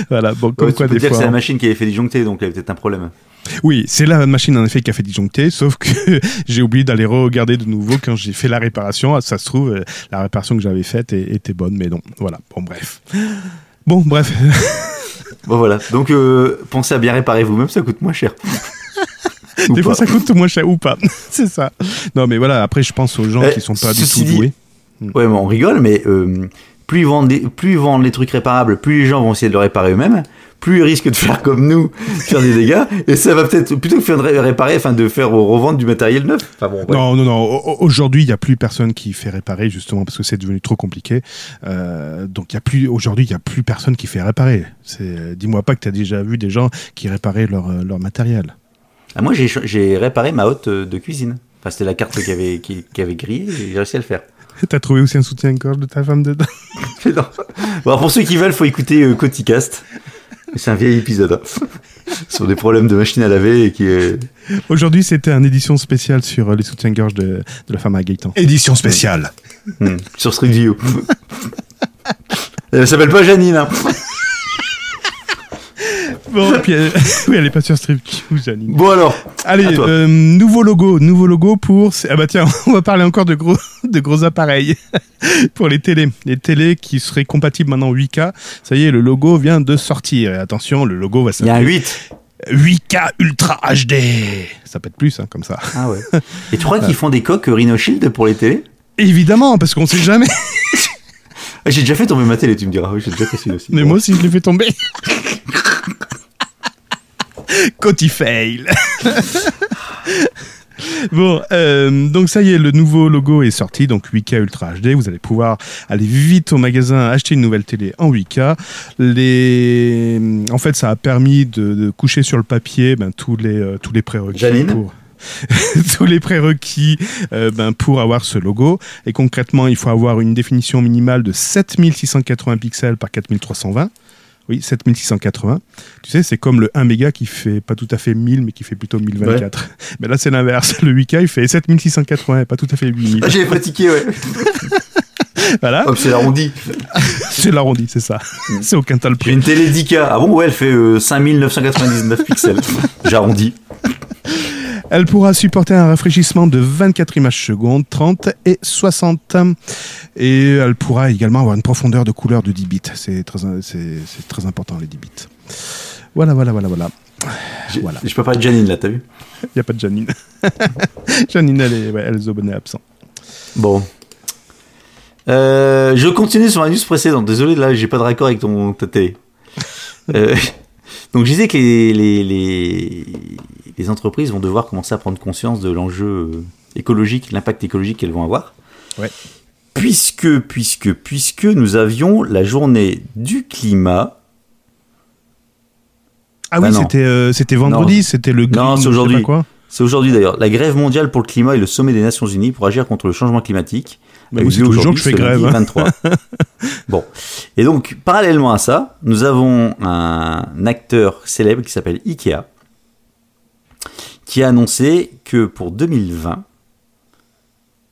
voilà, bon, comme Ouais, tu quoi peux des dire que fois. c'est la hein. machine qui avait fait disjoncter, donc il y avait peut-être un problème. Oui, c'est la machine en effet qui a fait disjoncter, sauf que j'ai oublié d'aller regarder de nouveau quand j'ai fait la réparation. Ça se trouve, euh, la réparation que j'avais faite était bonne, mais non. Voilà, bon, bref. Bon, bref. Bon voilà, donc euh, pensez à bien réparer vous-même, ça coûte moins cher. Ou Des fois, ça coûte moins cher ou pas. c'est ça. Non, mais voilà, après, je pense aux gens Eh, qui sont pas du tout dit- doués. Ouais, mais on rigole, mais euh, plus ils vendent, des- plus ils vendent les trucs réparables, plus les gens vont essayer de le réparer eux-mêmes, plus ils risquent de faire comme nous, faire des dégâts, et ça va peut-être, plutôt que faire de ré- réparer, enfin de faire revendre du matériel neuf. Enfin bon, ouais. Non, non, non. Au- au- Aujourd'hui, il n'y a plus personne qui fait réparer, justement, parce que c'est devenu trop compliqué. Euh, donc, il y a plus, aujourd'hui, il n'y a plus personne qui fait réparer. C'est, dis-moi pas que tu as déjà vu des gens qui réparaient leur, euh, leur matériel. Ah, moi, j'ai, réparé ma hotte euh, de cuisine. Enfin, c'était la carte qui avait, qui, qui avait grillé, et j'ai réussi à le faire. T'as trouvé aussi un soutien-gorge de ta femme dedans Mais non. Bon, pour ceux qui veulent, faut écouter euh, Coticast. C'est un vieil épisode. hein. Sur des problèmes de machine à laver et qui est. Aujourd'hui, c'était une édition spéciale sur euh, les soutiens-gorge de, de la femme à Gaëtan. Édition spéciale. Hmm, sur Street View. Elle s'appelle pas Janine. Hein. Bon, puis, euh, oui, elle est pas sur Strip Janine. Bon alors. Allez, euh, nouveau logo, nouveau logo pour. Ah bah tiens, on va parler encore de gros, de gros appareils pour les télés, les télés qui seraient compatibles maintenant 8K. Ça y est, le logo vient de sortir. Et attention, le logo va Il y a un s'appeler 8. 8K Ultra HD. Ça peut être plus, hein, comme ça. Ah ouais. Et tu crois qu'ils font des coques Rhino Shield pour les télés? Évidemment, parce qu'on sait jamais. Ah, J'ai déjà fait tomber ma télé, tu me diras. Oui, j'ai déjà fait aussi. Mais moi aussi, je l'ai fait tomber. Coty fail. Bon, euh, donc ça y est, le nouveau logo est sorti, donc 8K Ultra HD. Vous allez pouvoir aller vite au magasin acheter une nouvelle télé en 8K. Les... En fait, ça a permis de, de coucher sur le papier ben, tous les euh, tous les prérequis pour tous les prérequis euh, ben, pour avoir ce logo. Et concrètement, il faut avoir une définition minimale de 7680 pixels par 4320. Oui, 7680. Tu sais, c'est comme le 1 méga qui fait pas tout à fait 1000, mais qui fait plutôt 1024. Mais là, c'est l'inverse. Le 8K, il fait 7680 et pas tout à fait 8000. Ah, j'ai pratiqué, ouais. Voilà, Hop, c'est l'arrondi. c'est l'arrondi, c'est ça. c'est au quintal près. une télé 10K. Ah bon, ouais, elle fait euh, 5999 pixels. J'arrondis. Elle pourra supporter un rafraîchissement de 24 images secondes, 30 et 60. Et elle pourra également avoir une profondeur de couleur de 10 bits. C'est très, c'est, c'est très important, les 10 bits. Voilà, voilà, voilà, voilà. Voilà. Je peux parler de Janine là, t'as vu? Il n'y a pas de Janine. Janine, elle est, ouais, elle est absent. Bon. Euh, je continue sur la news précédente. Désolé, là, j'ai pas de raccord avec ton, ta télé. Euh, donc, je disais que les, les, les, les entreprises vont devoir commencer à prendre conscience de l'enjeu euh, écologique, l'impact écologique qu'elles vont avoir. Ouais. Puisque, puisque, puisque nous avions la journée du climat. Ah Bah oui, non. c'était, euh, c'était vendredi, c'était le green, Non, c'est aujourd'hui. C'est aujourd'hui d'ailleurs. La grève mondiale pour le climat et le sommet des Nations Unies pour agir contre le changement climatique. Bah oui, c'est tous les jours que je fais grève, hein. 23. bon. Et donc, parallèlement à ça, nous avons un acteur célèbre qui s'appelle Ikea, qui a annoncé que pour 2020,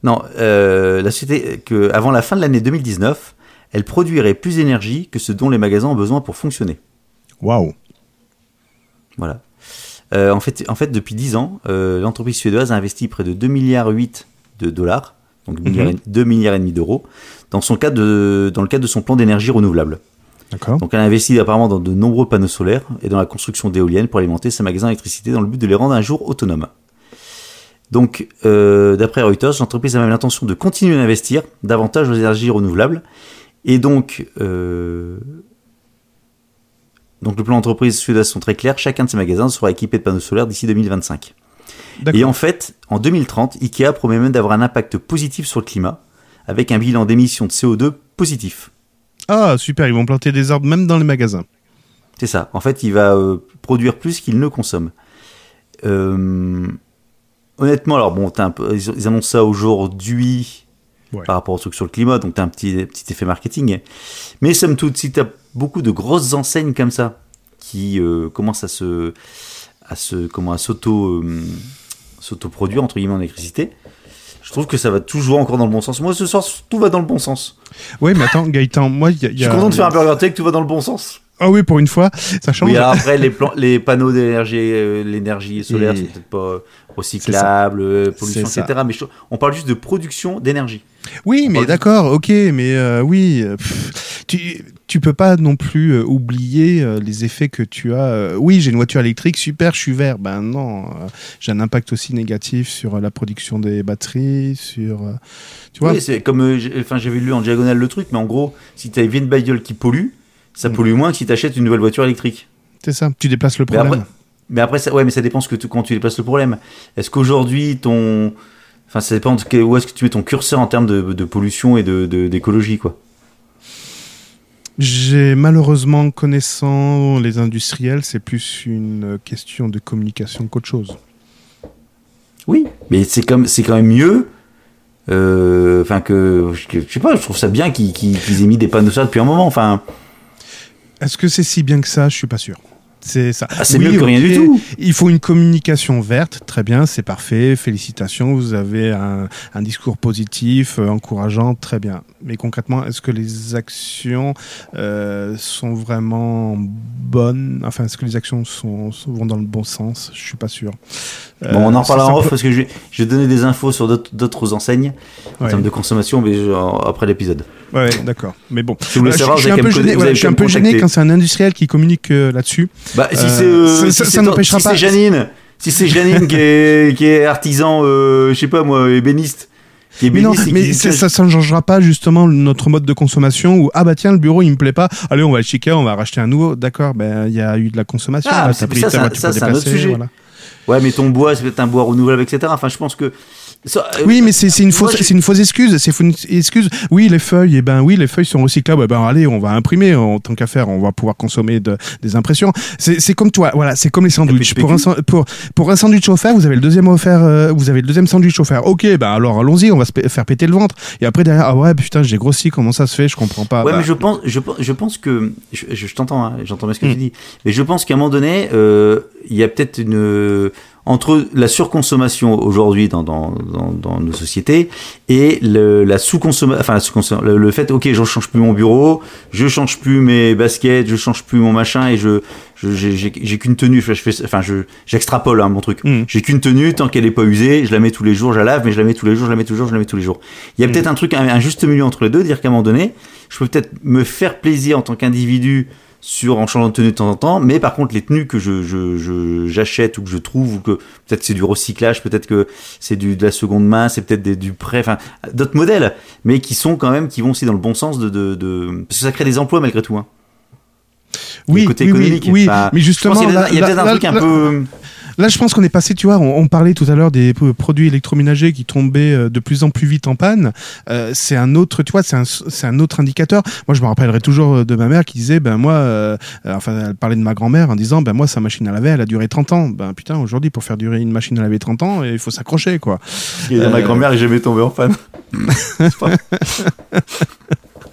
non, euh, la société, que avant la fin de l'année 2019, elle produirait plus d'énergie que ce dont les magasins ont besoin pour fonctionner. Waouh. Voilà. Euh, en, fait, en fait, depuis 10 ans, euh, l'entreprise suédoise a investi près de 2 milliards 8 de dollars, donc 2 milliards, et- 2 milliards et demi d'euros, dans, son cadre de, dans le cadre de son plan d'énergie renouvelable. Donc elle a investi apparemment dans de nombreux panneaux solaires et dans la construction d'éoliennes pour alimenter ses magasins d'électricité dans le but de les rendre un jour autonomes. Donc, euh, d'après Reuters, l'entreprise a même l'intention de continuer d'investir davantage aux énergies renouvelables. Et donc, euh, donc le plan d'entreprise suédoise sont très clairs. Chacun de ces magasins sera équipé de panneaux solaires d'ici 2025. D'accord. Et en fait, en 2030, Ikea promet même d'avoir un impact positif sur le climat, avec un bilan d'émissions de CO2 positif. Ah, super, ils vont planter des arbres même dans les magasins. C'est ça. En fait, il va euh, produire plus qu'il ne consomme. Euh, honnêtement, alors bon, t'as un peu, ils, annoncent ça aujourd'hui Ouais. par rapport au truc sur le climat, donc t'as un petit, petit effet marketing. Mais somme toute, si t'as beaucoup de grosses enseignes comme ça qui euh, commencent à se, à se, comment, à s'auto, s'auto-produire entre guillemets en électricité, trouve que ça va toujours encore dans le bon sens. Moi, ce soir, tout va dans le bon sens. Oui, mais attends, Gaëtan, moi, il y a. Je suis content de faire un burger tech, tout va dans le bon sens. Ah oui, pour une fois, ça change. Oui, alors après, les, plans- les panneaux d'énergie, euh, l'énergie solaire, Et- c'est peut-être pas recyclable, euh, pollution, ça. etc. Mais je- on parle juste de production d'énergie. Oui, mais d'accord, ok, mais euh, oui. pff, tu tu peux pas non plus euh, oublier euh, les effets que tu as. Euh, oui, j'ai une voiture électrique, super, je suis vert. Ben non, j'ai un impact aussi négatif sur la production des batteries, sur. tu vois Oui, c'est comme. Enfin, j'avais lu en diagonale le truc, mais en gros, si tu as une bagnole qui pollue, ça Mm. pollue moins que si tu achètes une nouvelle voiture électrique. C'est ça, tu déplaces le Mais problème. après- Mais après, ça, ouais, mais ça dépend ce que tu- quand tu déplaces le problème. Est-ce qu'aujourd'hui, ton. Enfin, ça dépend de où est-ce que tu mets ton curseur en termes de, de pollution et de- de- d'écologie, quoi. J'ai malheureusement connaissant les industriels, c'est plus une question de communication qu'autre chose. Oui, mais c'est comme c'est quand même mieux. euh, Enfin que je je sais pas, je trouve ça bien qu'ils aient mis des panneaux solaires depuis un moment. Enfin, Est-ce que c'est si bien que ça? Je suis pas sûr. C'est ça. ah, c'est Oui, mieux que rien du tout. Il faut une communication verte, très bien, c'est parfait, félicitations, vous avez un, un discours positif, euh, encourageant, très bien. Mais concrètement, est-ce que les actions euh, sont vraiment bonnes? Enfin, est-ce que les actions sont, sont- vont dans le bon sens? Je suis pas sûr. Bon, on en Euh, c'est en off parce que je vais, je vais donner des infos sur d'autres- enseignes en Ouais, termes de consommation, mais je- après l'épisode. ouais, d'accord. Mais bon, Si vous voulez Euh, je, savoir, je vous suis un peu gêné, je suis un peu quand c'est un industriel qui communique euh, là-dessus. Bah, si Euh, c'est euh, ça- si n'empêchera si pas- c'est Janine, si c'est Janine qui est qui est artisan, euh, je sais pas moi, ébéniste, qui est Mais non, mais qui- ça, ça ne changera pas justement notre mode de consommation où ah bah tiens le bureau il me plaît pas, allez on va le chiquer, on va racheter un nouveau, d'accord, ben il y a eu de la consommation, Ah, là, pris ça, c'est un autre sujet. voilà. Ouais, mais ton bois, c'est peut-être un bois renouvelable, etc. Enfin, je pense que. Euh, Oui, mais c'est une fausse, j'ai- c'est une fausse excuse. C'est une excuse. Oui, les feuilles, et ben oui, les feuilles sont recyclables. Eh ben allez, on va imprimer en tant qu'à faire. On va pouvoir consommer de- des impressions. C'est comme toi. Voilà, c'est comme les sandwichs. Pour un, san- pour pour un sandwich offert, vous avez le deuxième offert. euh, vous avez le deuxième sandwich offert. Ok, ben alors allons-y. On va se faire péter le ventre. Et après derrière, ah ouais, putain, j'ai grossi. Comment ça se fait Je comprends pas. Ouais, Bah, mais je pense, je, pense- je pense que. Je, je- je t'entends, hein, j'entends bien ce que tu dis. Mais je pense qu'à un moment donné, euh, il y a peut-être une. Entre la surconsommation aujourd'hui dans, dans, dans, dans nos sociétés et le, la sous-consommation. Enfin, la sous le, le fait, ok, je change plus mon bureau, je change plus mes baskets, je change plus mon machin et je. J'ai qu'une tenue, je fais, enfin, je j'extrapole hein, mon truc. Mm. J'ai qu'une tenue, tant qu'elle est pas usée, je la mets tous les jours, je la lave, mais je la mets tous les jours, je la mets tous les jours, je la mets tous les jours. Il y a Mm. peut-être un truc, un, un juste milieu entre les deux, dire qu'à un moment donné, je peux peut-être me faire plaisir en tant qu'individu sur en changeant de tenue de temps en temps, mais par contre les tenues que je je- je- j'achète ou que je trouve ou que peut-être c'est du recyclage, peut-être que c'est du de la seconde main, c'est peut-être des- du prêt, enfin d'autres modèles, mais qui sont quand même qui vont aussi dans le bon sens de de, de- parce que ça crée des emplois malgré tout. Hein. oui, côté oui, oui, économique. oui, Enfin, mais justement, y a, il y a peut-être un là- truc un là- peu Là, je pense qu'on est passé, tu vois, on, on parlait tout à l'heure des produits électroménagers qui tombaient euh, de plus en plus vite en panne. Euh, c'est un autre, tu vois, c'est un, c'est un autre indicateur. Moi, je me rappellerai toujours euh, de ma mère qui disait, ben moi, euh, enfin, elle parlait de ma grand-mère en disant, ben moi, sa machine à laver, elle a duré 30 ans. Ben putain, aujourd'hui, pour faire durer une machine à laver 30 ans, il faut s'accrocher, quoi. Et ma Euh, grand-mère est jamais tombée en panne.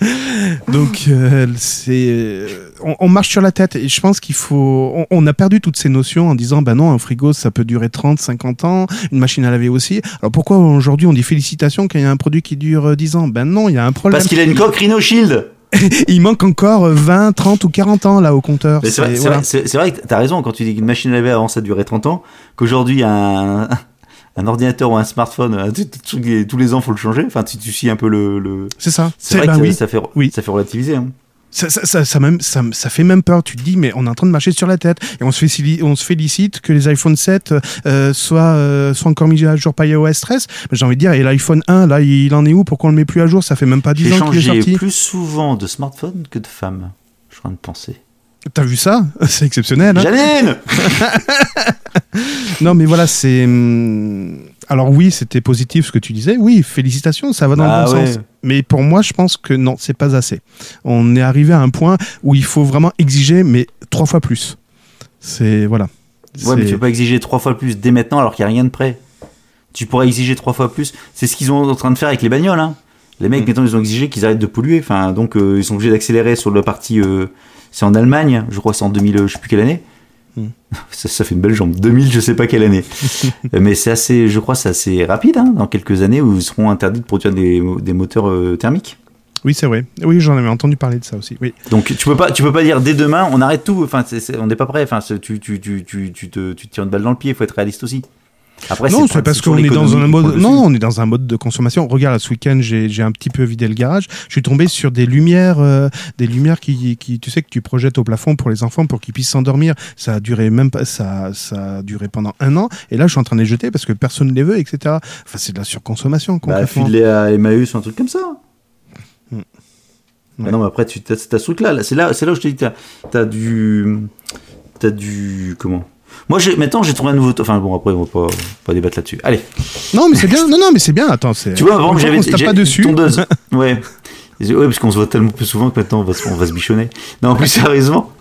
Donc, euh, c'est, euh, on, on marche sur la tête et je pense qu'il faut, on, on a perdu toutes ces notions en disant, ben non, un frigo, ça peut durer 30, 50 ans, une machine à laver aussi. Alors pourquoi aujourd'hui on dit félicitations quand il y a un produit qui dure euh, 10 ans? Ben non, il y a un problème. Parce qu'il a une coque Rhino Shield. Il manque encore euh, 20, 30 ou 40 ans là au compteur. Vrai, vrai- c'est vrai que t'as raison quand tu dis qu'une machine à laver avant ça durait 30 ans, qu'aujourd'hui un, un ordinateur ou un smartphone, un truc- truc- tous les ans faut le changer. Enfin, si tu suis un peu le. le... C'est ça. C'est vrai ben que oui. ça, fait, Oui. ça fait relativiser. hein. Ça, ça, ça, ça même, ça, ça fait même peur. Tu te dis, mais on est en train de marcher sur la tête. Et on se, félicite, on se félicite que les iPhone 7 euh, soient, euh, soient encore mis à jour par iOS 13. Mais j'ai envie de dire, et l'iPhone 1, là, il en est où? Pourquoi on le met plus à jour? Ça fait même pas 10 J'ai ans qu'il est changé sorti. plus souvent de smartphone que de femmes. Je suis en train de penser. T'as vu ça? C'est exceptionnel. Hein Janine non, mais voilà, c'est. hum, Alors oui, c'était positif ce que tu disais. Oui, félicitations, ça va dans Ah le bon ouais. sens. Mais pour moi, je pense que non, c'est pas assez. On est arrivé à un point où il faut vraiment exiger, mais trois fois plus. C'est voilà. Ouais, mais tu peux pas exiger trois fois plus dès maintenant alors qu'il n'y a rien de prêt. Tu pourrais exiger trois fois plus. C'est ce qu'ils sont en train de faire avec les bagnoles. Hein. Les mecs, Mm. maintenant, ils ont exigé qu'ils arrêtent de polluer. Enfin, donc, euh, ils sont obligés d'accélérer sur la partie. euh, c'est en Allemagne, je crois, c'est en 2000, euh, je sais plus quelle année. Mm. Ça, ça fait une belle jambe. 2000, je sais pas quelle année. Mais c'est assez, je crois, c'est assez rapide. Hein, dans quelques années où ils seront interdits de produire des, des moteurs euh, thermiques. Oui, c'est vrai. Oui, j'en avais entendu parler de ça aussi. Oui. Donc tu peux pas, tu peux pas dire dès demain on arrête tout. Enfin, on n'est pas prêt. Enfin, c'est- tu, tu, tu, tu, tu te, tu te tires une balle dans le pied. Il faut être réaliste aussi. Après, non, c'est parce qu'on est dans un mode. Non, on est dans un mode de consommation. Regarde, ce week-end, j'ai un petit peu vidé le garage. Je suis tombé sur des lumières, euh, des lumières qui, qui, tu sais, que tu projettes au plafond pour les enfants pour qu'ils puissent s'endormir. Ça a duré même pas, ça, ça a duré pendant un an. Et là, je suis en train de les jeter parce que personne ne les veut, etc. Enfin, c'est de la surconsommation Bah, concrètement. file-les à Emmaüs ou un truc comme ça. Hmm. Bah Ouais. non, mais après, tu as, ce truc-là. Là, c'est là, là où je te dis, t'as as du. T'as du. Comment? Moi, maintenant, j'ai trouvé un nouveau. Enfin, bon, après, on va pas, pas débattre là-dessus. Allez. Non, mais c'est bien. Non, non, mais c'est bien. Attends, c'est. Tu vois, avant, on j'avais. qu'on se tape j'ai pas une dessus. Tondeuse. ouais. Ouais, parce qu'on se voit tellement plus souvent que maintenant, on va se, on va se bichonner. Non, plus sérieusement.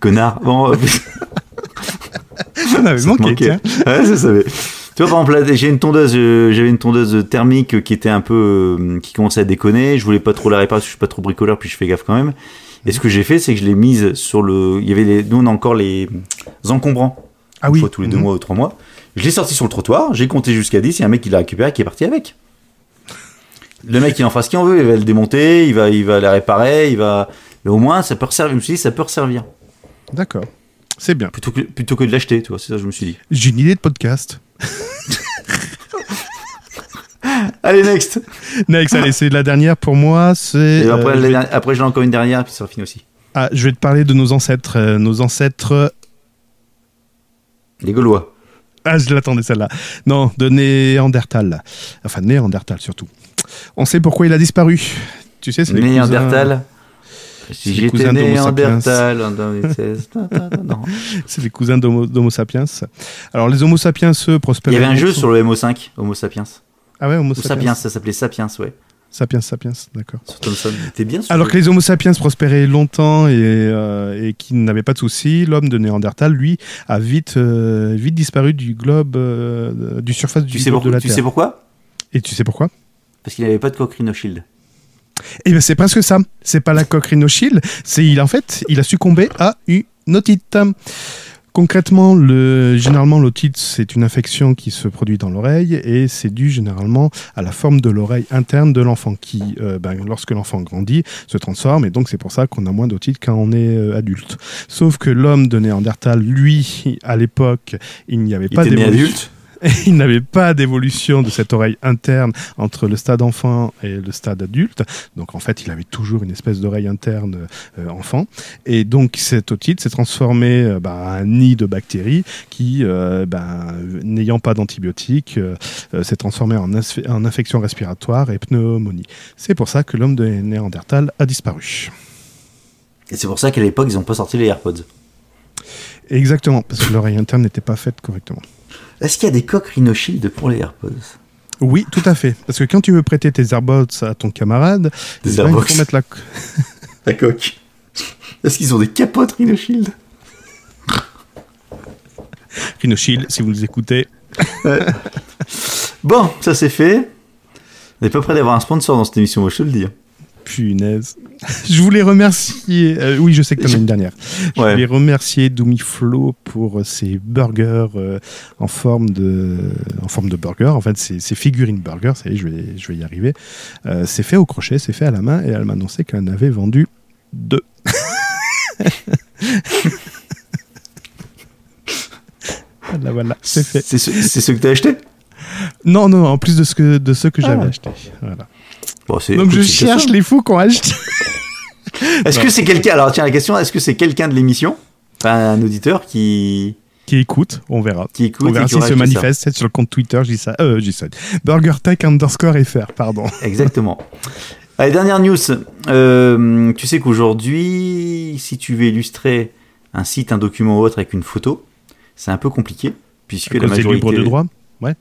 Connard. Bon, On avait Ça te manqué, tiens. Ouais, ça savait. Tu vois, par exemple, j'ai une tondeuse, euh, j'avais une tondeuse thermique qui était un peu, euh, qui commençait à déconner. Je voulais pas trop la réparer parce que je suis pas trop bricoleur, puis je fais gaffe quand même. Et ce que j'ai fait, c'est que je l'ai mise sur le, il y avait les, nous on a encore les encombrants. Ah oui. fois tous les deux Mhm. mois ou trois mois. Je l'ai sorti sur le trottoir, j'ai compté jusqu'à 10, il y a un mec qui l'a récupéré qui est parti avec. Le mec, il en fera ce qu'il en veut, il va le démonter, il va, il va la réparer, il va, mais au moins, ça peut resservir, je me suis dit, ça peut resservir. D'accord. C'est bien. Plutôt que, plutôt que de l'acheter, tu vois, c'est ça que je me suis dit. J'ai une idée de podcast. Allez, next! Next, allez, c'est la dernière pour moi. C'est. Après, euh, je après, ai encore une dernière, puis ça fini aussi. Ah, je vais te parler de nos ancêtres. euh, nos ancêtres. Les Gaulois. Ah, je l'attendais celle-là. Non, de Néandertal. Enfin, Néandertal surtout. On sait pourquoi il a disparu. Tu sais, c'est Néandertal. C'est Si j'étais Néandertal en 2016. ta, ta, ta, non. cousins- C'est les cousins d'Homo sapiens. Alors, les Homo sapiens, eux, Il prospèrent. y avait un jeu sur le MO5, Homo sapiens. Ah ouais, Homo sapiens. Sapiens, ça s'appelait Sapiens, ouais. Sapiens, sapiens, d'accord. Sur Thomson. T'es bien sûr. Alors que les Homo sapiens prospéraient longtemps et, euh, et qui n'avaient pas de soucis, l'homme de Néandertal, lui, a vite, euh, vite disparu du globe, euh, du surface du tu sais, globe de la tu Terre. sais pourquoi? Et tu sais pourquoi? Parce qu'il n'avait pas de Shield. Eh ben c'est presque ça. C'est pas la coque c'est il en fait, il a succombé à une otite. Concrètement, le, généralement, l'otite, c'est une infection qui se produit dans l'oreille et c'est dû généralement à la forme de l'oreille interne de l'enfant qui, euh, ben, lorsque l'enfant grandit, se transforme et donc c'est pour ça qu'on a moins d'otite quand on est euh, adulte. Sauf que l'homme de Néandertal, lui, à l'époque, il n'y avait Il pas d'évolution. il n'avait pas d'évolution de cette oreille interne entre le stade enfant et le stade adulte. Donc en fait, il avait toujours une espèce d'oreille interne euh, enfant. Et donc cette otite s'est transformée euh, bah, en un nid de bactéries qui, euh, bah, n'ayant pas d'antibiotiques, euh, s'est transformée en, en infection respiratoire et pneumonie. C'est pour ça que l'homme de Néandertal a disparu. Et c'est pour ça qu'à l'époque, ils n'ont pas sorti les AirPods. Exactement, parce que l'oreille interne n'était pas faite correctement. Est-ce qu'il y a des Cochrane Shield pour les AirPods? Oui, tout à fait. Parce que quand tu veux prêter tes AirPods à ton camarade, Des eh ben, il faut mettre la, La coque. Est-ce qu'ils ont des capotes Rhino Shield Rhinoshield, si vous nous écoutez. Bon, ça c'est fait. On n'est pas prêt d'avoir un sponsor dans cette émission, moi je te le dis. Punaise. Je voulais remercier. euh, oui, je sais que tu en as une dernière. Je Ouais. voulais remercier Doomiflo pour ses burgers euh, en forme de en forme de burger. En fait, c'est c'est figurine burger. Ça y est, je vais je vais y arriver. Euh, c'est fait au crochet, c'est fait à la main, et elle m'a annoncé qu'elle en avait vendu deux. voilà, voilà, c'est fait. C'est ce, ce que t'as acheté? Non, non, en plus de ce que de que j'avais Ah. acheté. Voilà. Bon, c'est- Donc je cherche les fous qui ont acheté. Est-ce que c'est quelqu'un Alors tiens, la question est-ce que c'est quelqu'un de l'émission? Enfin, un auditeur qui, Qui écoute, on verra. qui écoute On verra s'il aura se manifeste c'est sur le compte Twitter, je dis ça. Euh, je dis ça. BurgerTech underscore FR, pardon. Exactement. Allez, dernière news. Euh, tu sais qu'aujourd'hui, si tu veux illustrer un site, un document ou autre avec une photo, c'est un peu compliqué, puisque À la cause des majorité, libres de droit. ouais,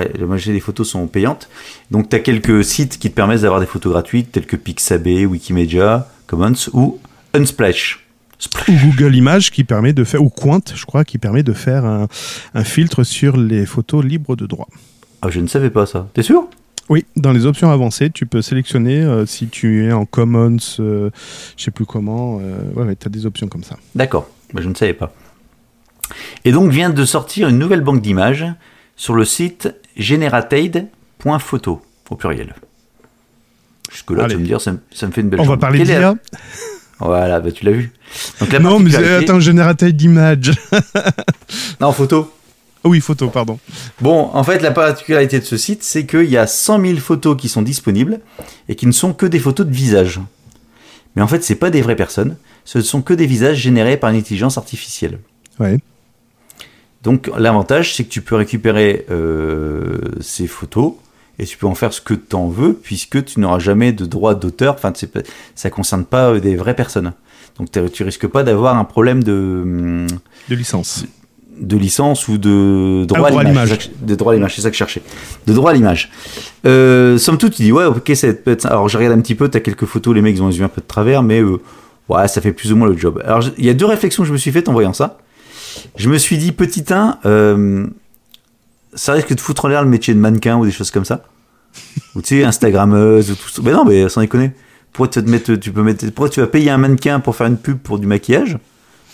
la majorité des photos sont payantes. Donc, tu as quelques sites qui te permettent d'avoir des photos gratuites, tels que Pixabay, Wikimedia, Commons ou Unsplash. Splash. Ou Google Images qui permet de faire, ou Quant, je crois, qui permet de faire un, un filtre sur les photos libres de droit. Ah, je ne savais pas ça. T'es sûr? Oui, dans les options avancées, tu peux sélectionner euh, si tu es en Commons, euh, je sais plus comment. euh, ouais, ouais tu as des options comme ça. D'accord, Bah, je ne savais pas. Et donc vient de sortir une nouvelle banque d'images sur le site generated.photo au pluriel. Jusque-là, tu vas me dire, ça, me- ça me fait une belle On va parler d'IA. Voilà, bah, tu l'as vu. Donc la Non, mais attends, générateur d'images. Non, photo. Oui, photo, pardon. Bon, en fait, la particularité de ce site, c'est qu'il y a 100 000 photos qui sont disponibles et qui ne sont que des photos de visage. Mais en fait, c'est pas des vraies personnes, ce ne sont que des visages générés par une intelligence artificielle. Ouais. Donc, l'avantage, c'est que tu peux récupérer euh, ces photos et tu peux en faire ce que tu en veux, puisque tu n'auras jamais de droit d'auteur. Enfin, ça ne concerne pas euh, des vraies personnes. Donc, tu risques pas d'avoir un problème de. hum, De licence. de licence ou de droit, Ah, à l'image. De droit à l'image, c'est ça que je cherchais. De droit à l'image. Euh, somme toute, tu dis, ouais, ok, ça peut être. Alors, je regarde un petit peu, t'as quelques photos, les mecs, ils ont les yeux un peu de travers, mais euh, ouais, ça fait plus ou moins le job. Alors, il y a deux réflexions que je me suis faites en voyant ça. Je me suis dit, petit 1, euh, ça risque de foutre en l'air le métier de mannequin ou des choses comme ça. ou tu sais, Instagrammeuse ou tout ça. Mais non, mais sans déconner. Pourquoi, tu vas te mettre, tu peux mettre, pourquoi tu vas payer un mannequin pour faire une pub pour du maquillage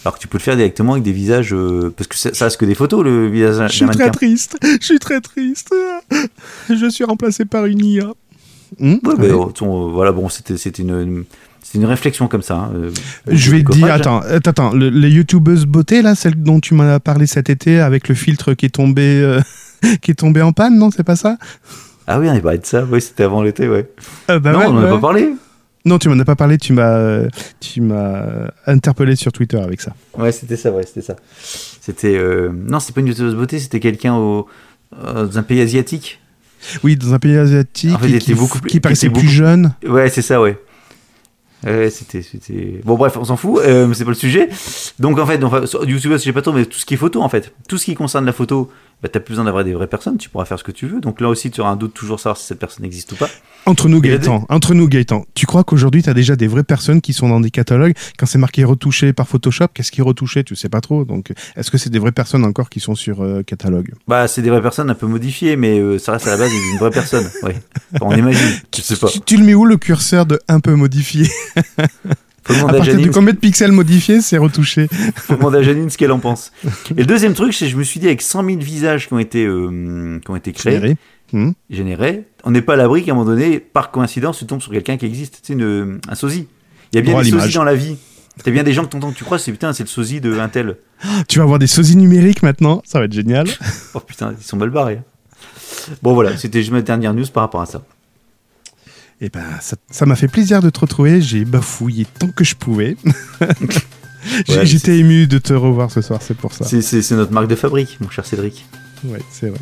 alors que tu peux le faire directement avec des visages. euh, parce que ça, ça reste que des photos, le visage Je suis d'un très mannequin. triste. Je suis très triste. Je suis remplacé par une IA. Hmm, Ouais, euh, ton- voilà, bon, c'était c'était une, une- c'était une réflexion comme ça. hein, euh, Je vais te dire, attends, attends, attends, le- les youtubeuses beauté là, celle dont tu m'en as parlé cet été avec le filtre qui est tombé, euh, qui est tombé en panne, non, c'est pas ça? Ah oui, on avait parlé de ça. Oui, c'était avant l'été, ouais. Ah bah non, ouais, on en a ouais. pas parlé. Non, tu m'en as pas parlé, tu m'as, euh, tu m'as interpellé sur Twitter avec ça. Ouais, c'était ça, ouais, c'était ça. C'était. euh, Non, c'était pas une youtubeuse beauté, c'était quelqu'un au. euh, dans un pays asiatique. Oui, dans un pays asiatique En fait, qui, beaucoup paraissait était plus beaucoup- jeune. Ouais, c'est ça, ouais. Ouais, c'était, c'était. Bon, bref, on s'en fout, euh, c'est pas le sujet. Donc, en fait, enfin, sur YouTube, je sais pas trop, mais tout ce qui est photo, en fait, tout ce qui concerne la photo, bah, t'as plus besoin d'avoir des vraies personnes, tu pourras faire ce que tu veux. Donc là aussi, tu auras un doute toujours savoir si cette personne existe ou pas. Entre nous, Gaëtan, entre nous, Gaëtan, tu crois qu'aujourd'hui, tu as déjà des vraies personnes qui sont dans des catalogues? Quand c'est marqué retouché par Photoshop, qu'est-ce qui est retouché? Tu sais pas trop. Donc, est-ce que c'est des vraies personnes encore qui sont sur euh, catalogue? Bah, c'est des vraies personnes un peu modifiées, mais euh, ça reste à la base d'une vraie personne. Ouais. Enfin, on imagine. Je sais pas. tu, tu le mets où le curseur de un peu modifié? Faut À demander à partir de combien de pixels modifiés, c'est retouché faut demander à Janine ce qu'elle en pense. Et le deuxième truc, c'est que je me suis dit, avec 100 000 visages qui ont été, euh, qui ont été créés. Hmm. générés, on n'est pas à l'abri qu'à un moment donné, par coïncidence, tu tombes sur quelqu'un qui existe. Tu sais, une- un sosie. Il y a bien Droit des sosies dans la vie. T'as bien des gens que t'entends, tu crois, c'est putain, c'est le sosie de un tel. Tu vas avoir des sosies numériques maintenant, ça va être génial. Oh putain, ils sont mal barrés. hein. Bon voilà, c'était juste ma dernière news par rapport à ça. Et ben, ça m'a fait plaisir de te retrouver. J'ai bafouillé tant que je pouvais. Ouais, J'étais ému de te revoir ce soir, c'est pour ça. C'est- notre marque de fabrique, mon cher Cédric. Ouais, c'est vrai.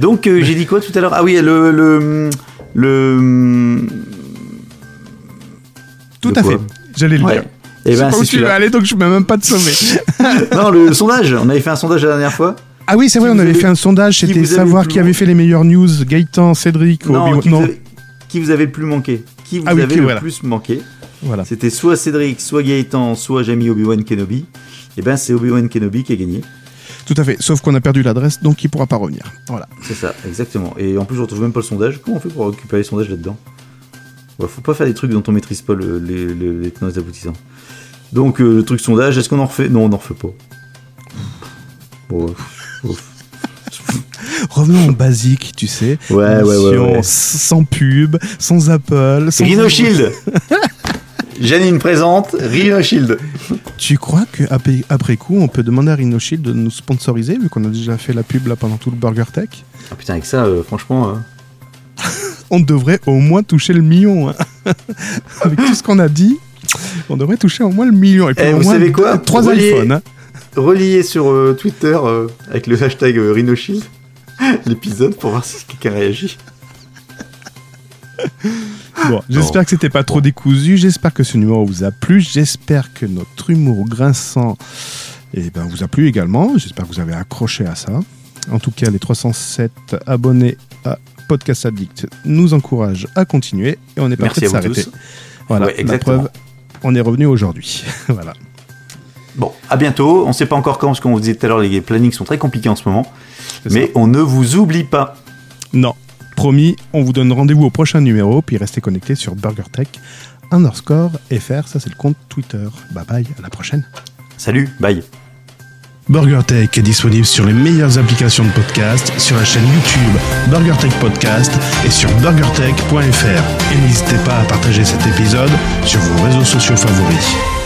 Donc euh, j'ai dit quoi tout à l'heure? Ah oui, le le le. Tout De à fait. J'allais le Ouais. dire. Et je sais ben pas où c'est tu veux celui-là. aller, donc je ne même pas te sauver. Non, le sondage. On avait fait un sondage la dernière fois. Ah oui, c'est vrai, on avait fait un sondage, c'était savoir qui avait fait les meilleures news, Gaëtan, Cédric, vous non. Qui vous avez le plus manqué Qui vous Ah oui, avez qui- le voilà. plus manqué Voilà. C'était soit Cédric, soit Gaëtan, soit Jamie Obi-Wan Kenobi. Et ben c'est Obi-Wan Kenobi qui a gagné. Tout à fait, sauf qu'on a perdu l'adresse, donc il pourra pas revenir. Voilà. C'est ça, exactement. Et en plus, je retrouve même pas le sondage. Comment on fait pour récupérer les sondages là-dedans? Ouais, Faut pas faire des trucs dont on maîtrise pas le- les, les, les tenants et aboutissants. Donc, euh, le truc sondage, est-ce qu'on en refait? Non, on n'en refait pas. Bon, Revenons au basique, tu sais. ouais, ouais, ouais. Sans pub, sans Apple, sans... Rhino Shield Janine présente Rhino Shield. Tu crois qu'après après coup, on peut demander à Rhino Shield de nous sponsoriser, vu qu'on a déjà fait la pub là pendant tout le Burger Tech? Ah putain, avec ça, euh, franchement. hein. On devrait au moins toucher le million. hein. Avec tout ce qu'on a dit, on devrait toucher au moins le million. Et puis Eh, au vous moins savez quoi? Trois iPhones. hein. Sur euh, Twitter euh, avec le hashtag Rhino Shield l'épisode pour voir si quelqu'un réagit. Bon, j'espère que c'était pas trop décousu. J'espère que ce numéro vous a plu. J'espère que notre humour grinçant eh ben, vous a plu également. J'espère que vous avez accroché à ça. En tout cas, les 307 abonnés à Podcast Addict nous encouragent à continuer et on est pas prêt de s'arrêter. Voilà, Ouais, la preuve, on est revenu aujourd'hui. voilà. Bon, à bientôt. On sait pas encore quand, parce qu'on vous disait tout à l'heure, les plannings sont très compliqués en ce moment. Mais ça. on ne vous oublie pas. Non, promis, on vous donne rendez-vous au prochain numéro, puis restez connectés sur BurgerTech underscore FR, ça c'est le compte Twitter. Bye bye, à la prochaine. Salut, bye. BurgerTech est disponible sur les meilleures applications de podcast, sur la chaîne YouTube BurgerTech Podcast et sur burgertech.fr. Et n'hésitez pas à partager cet épisode sur vos réseaux sociaux favoris.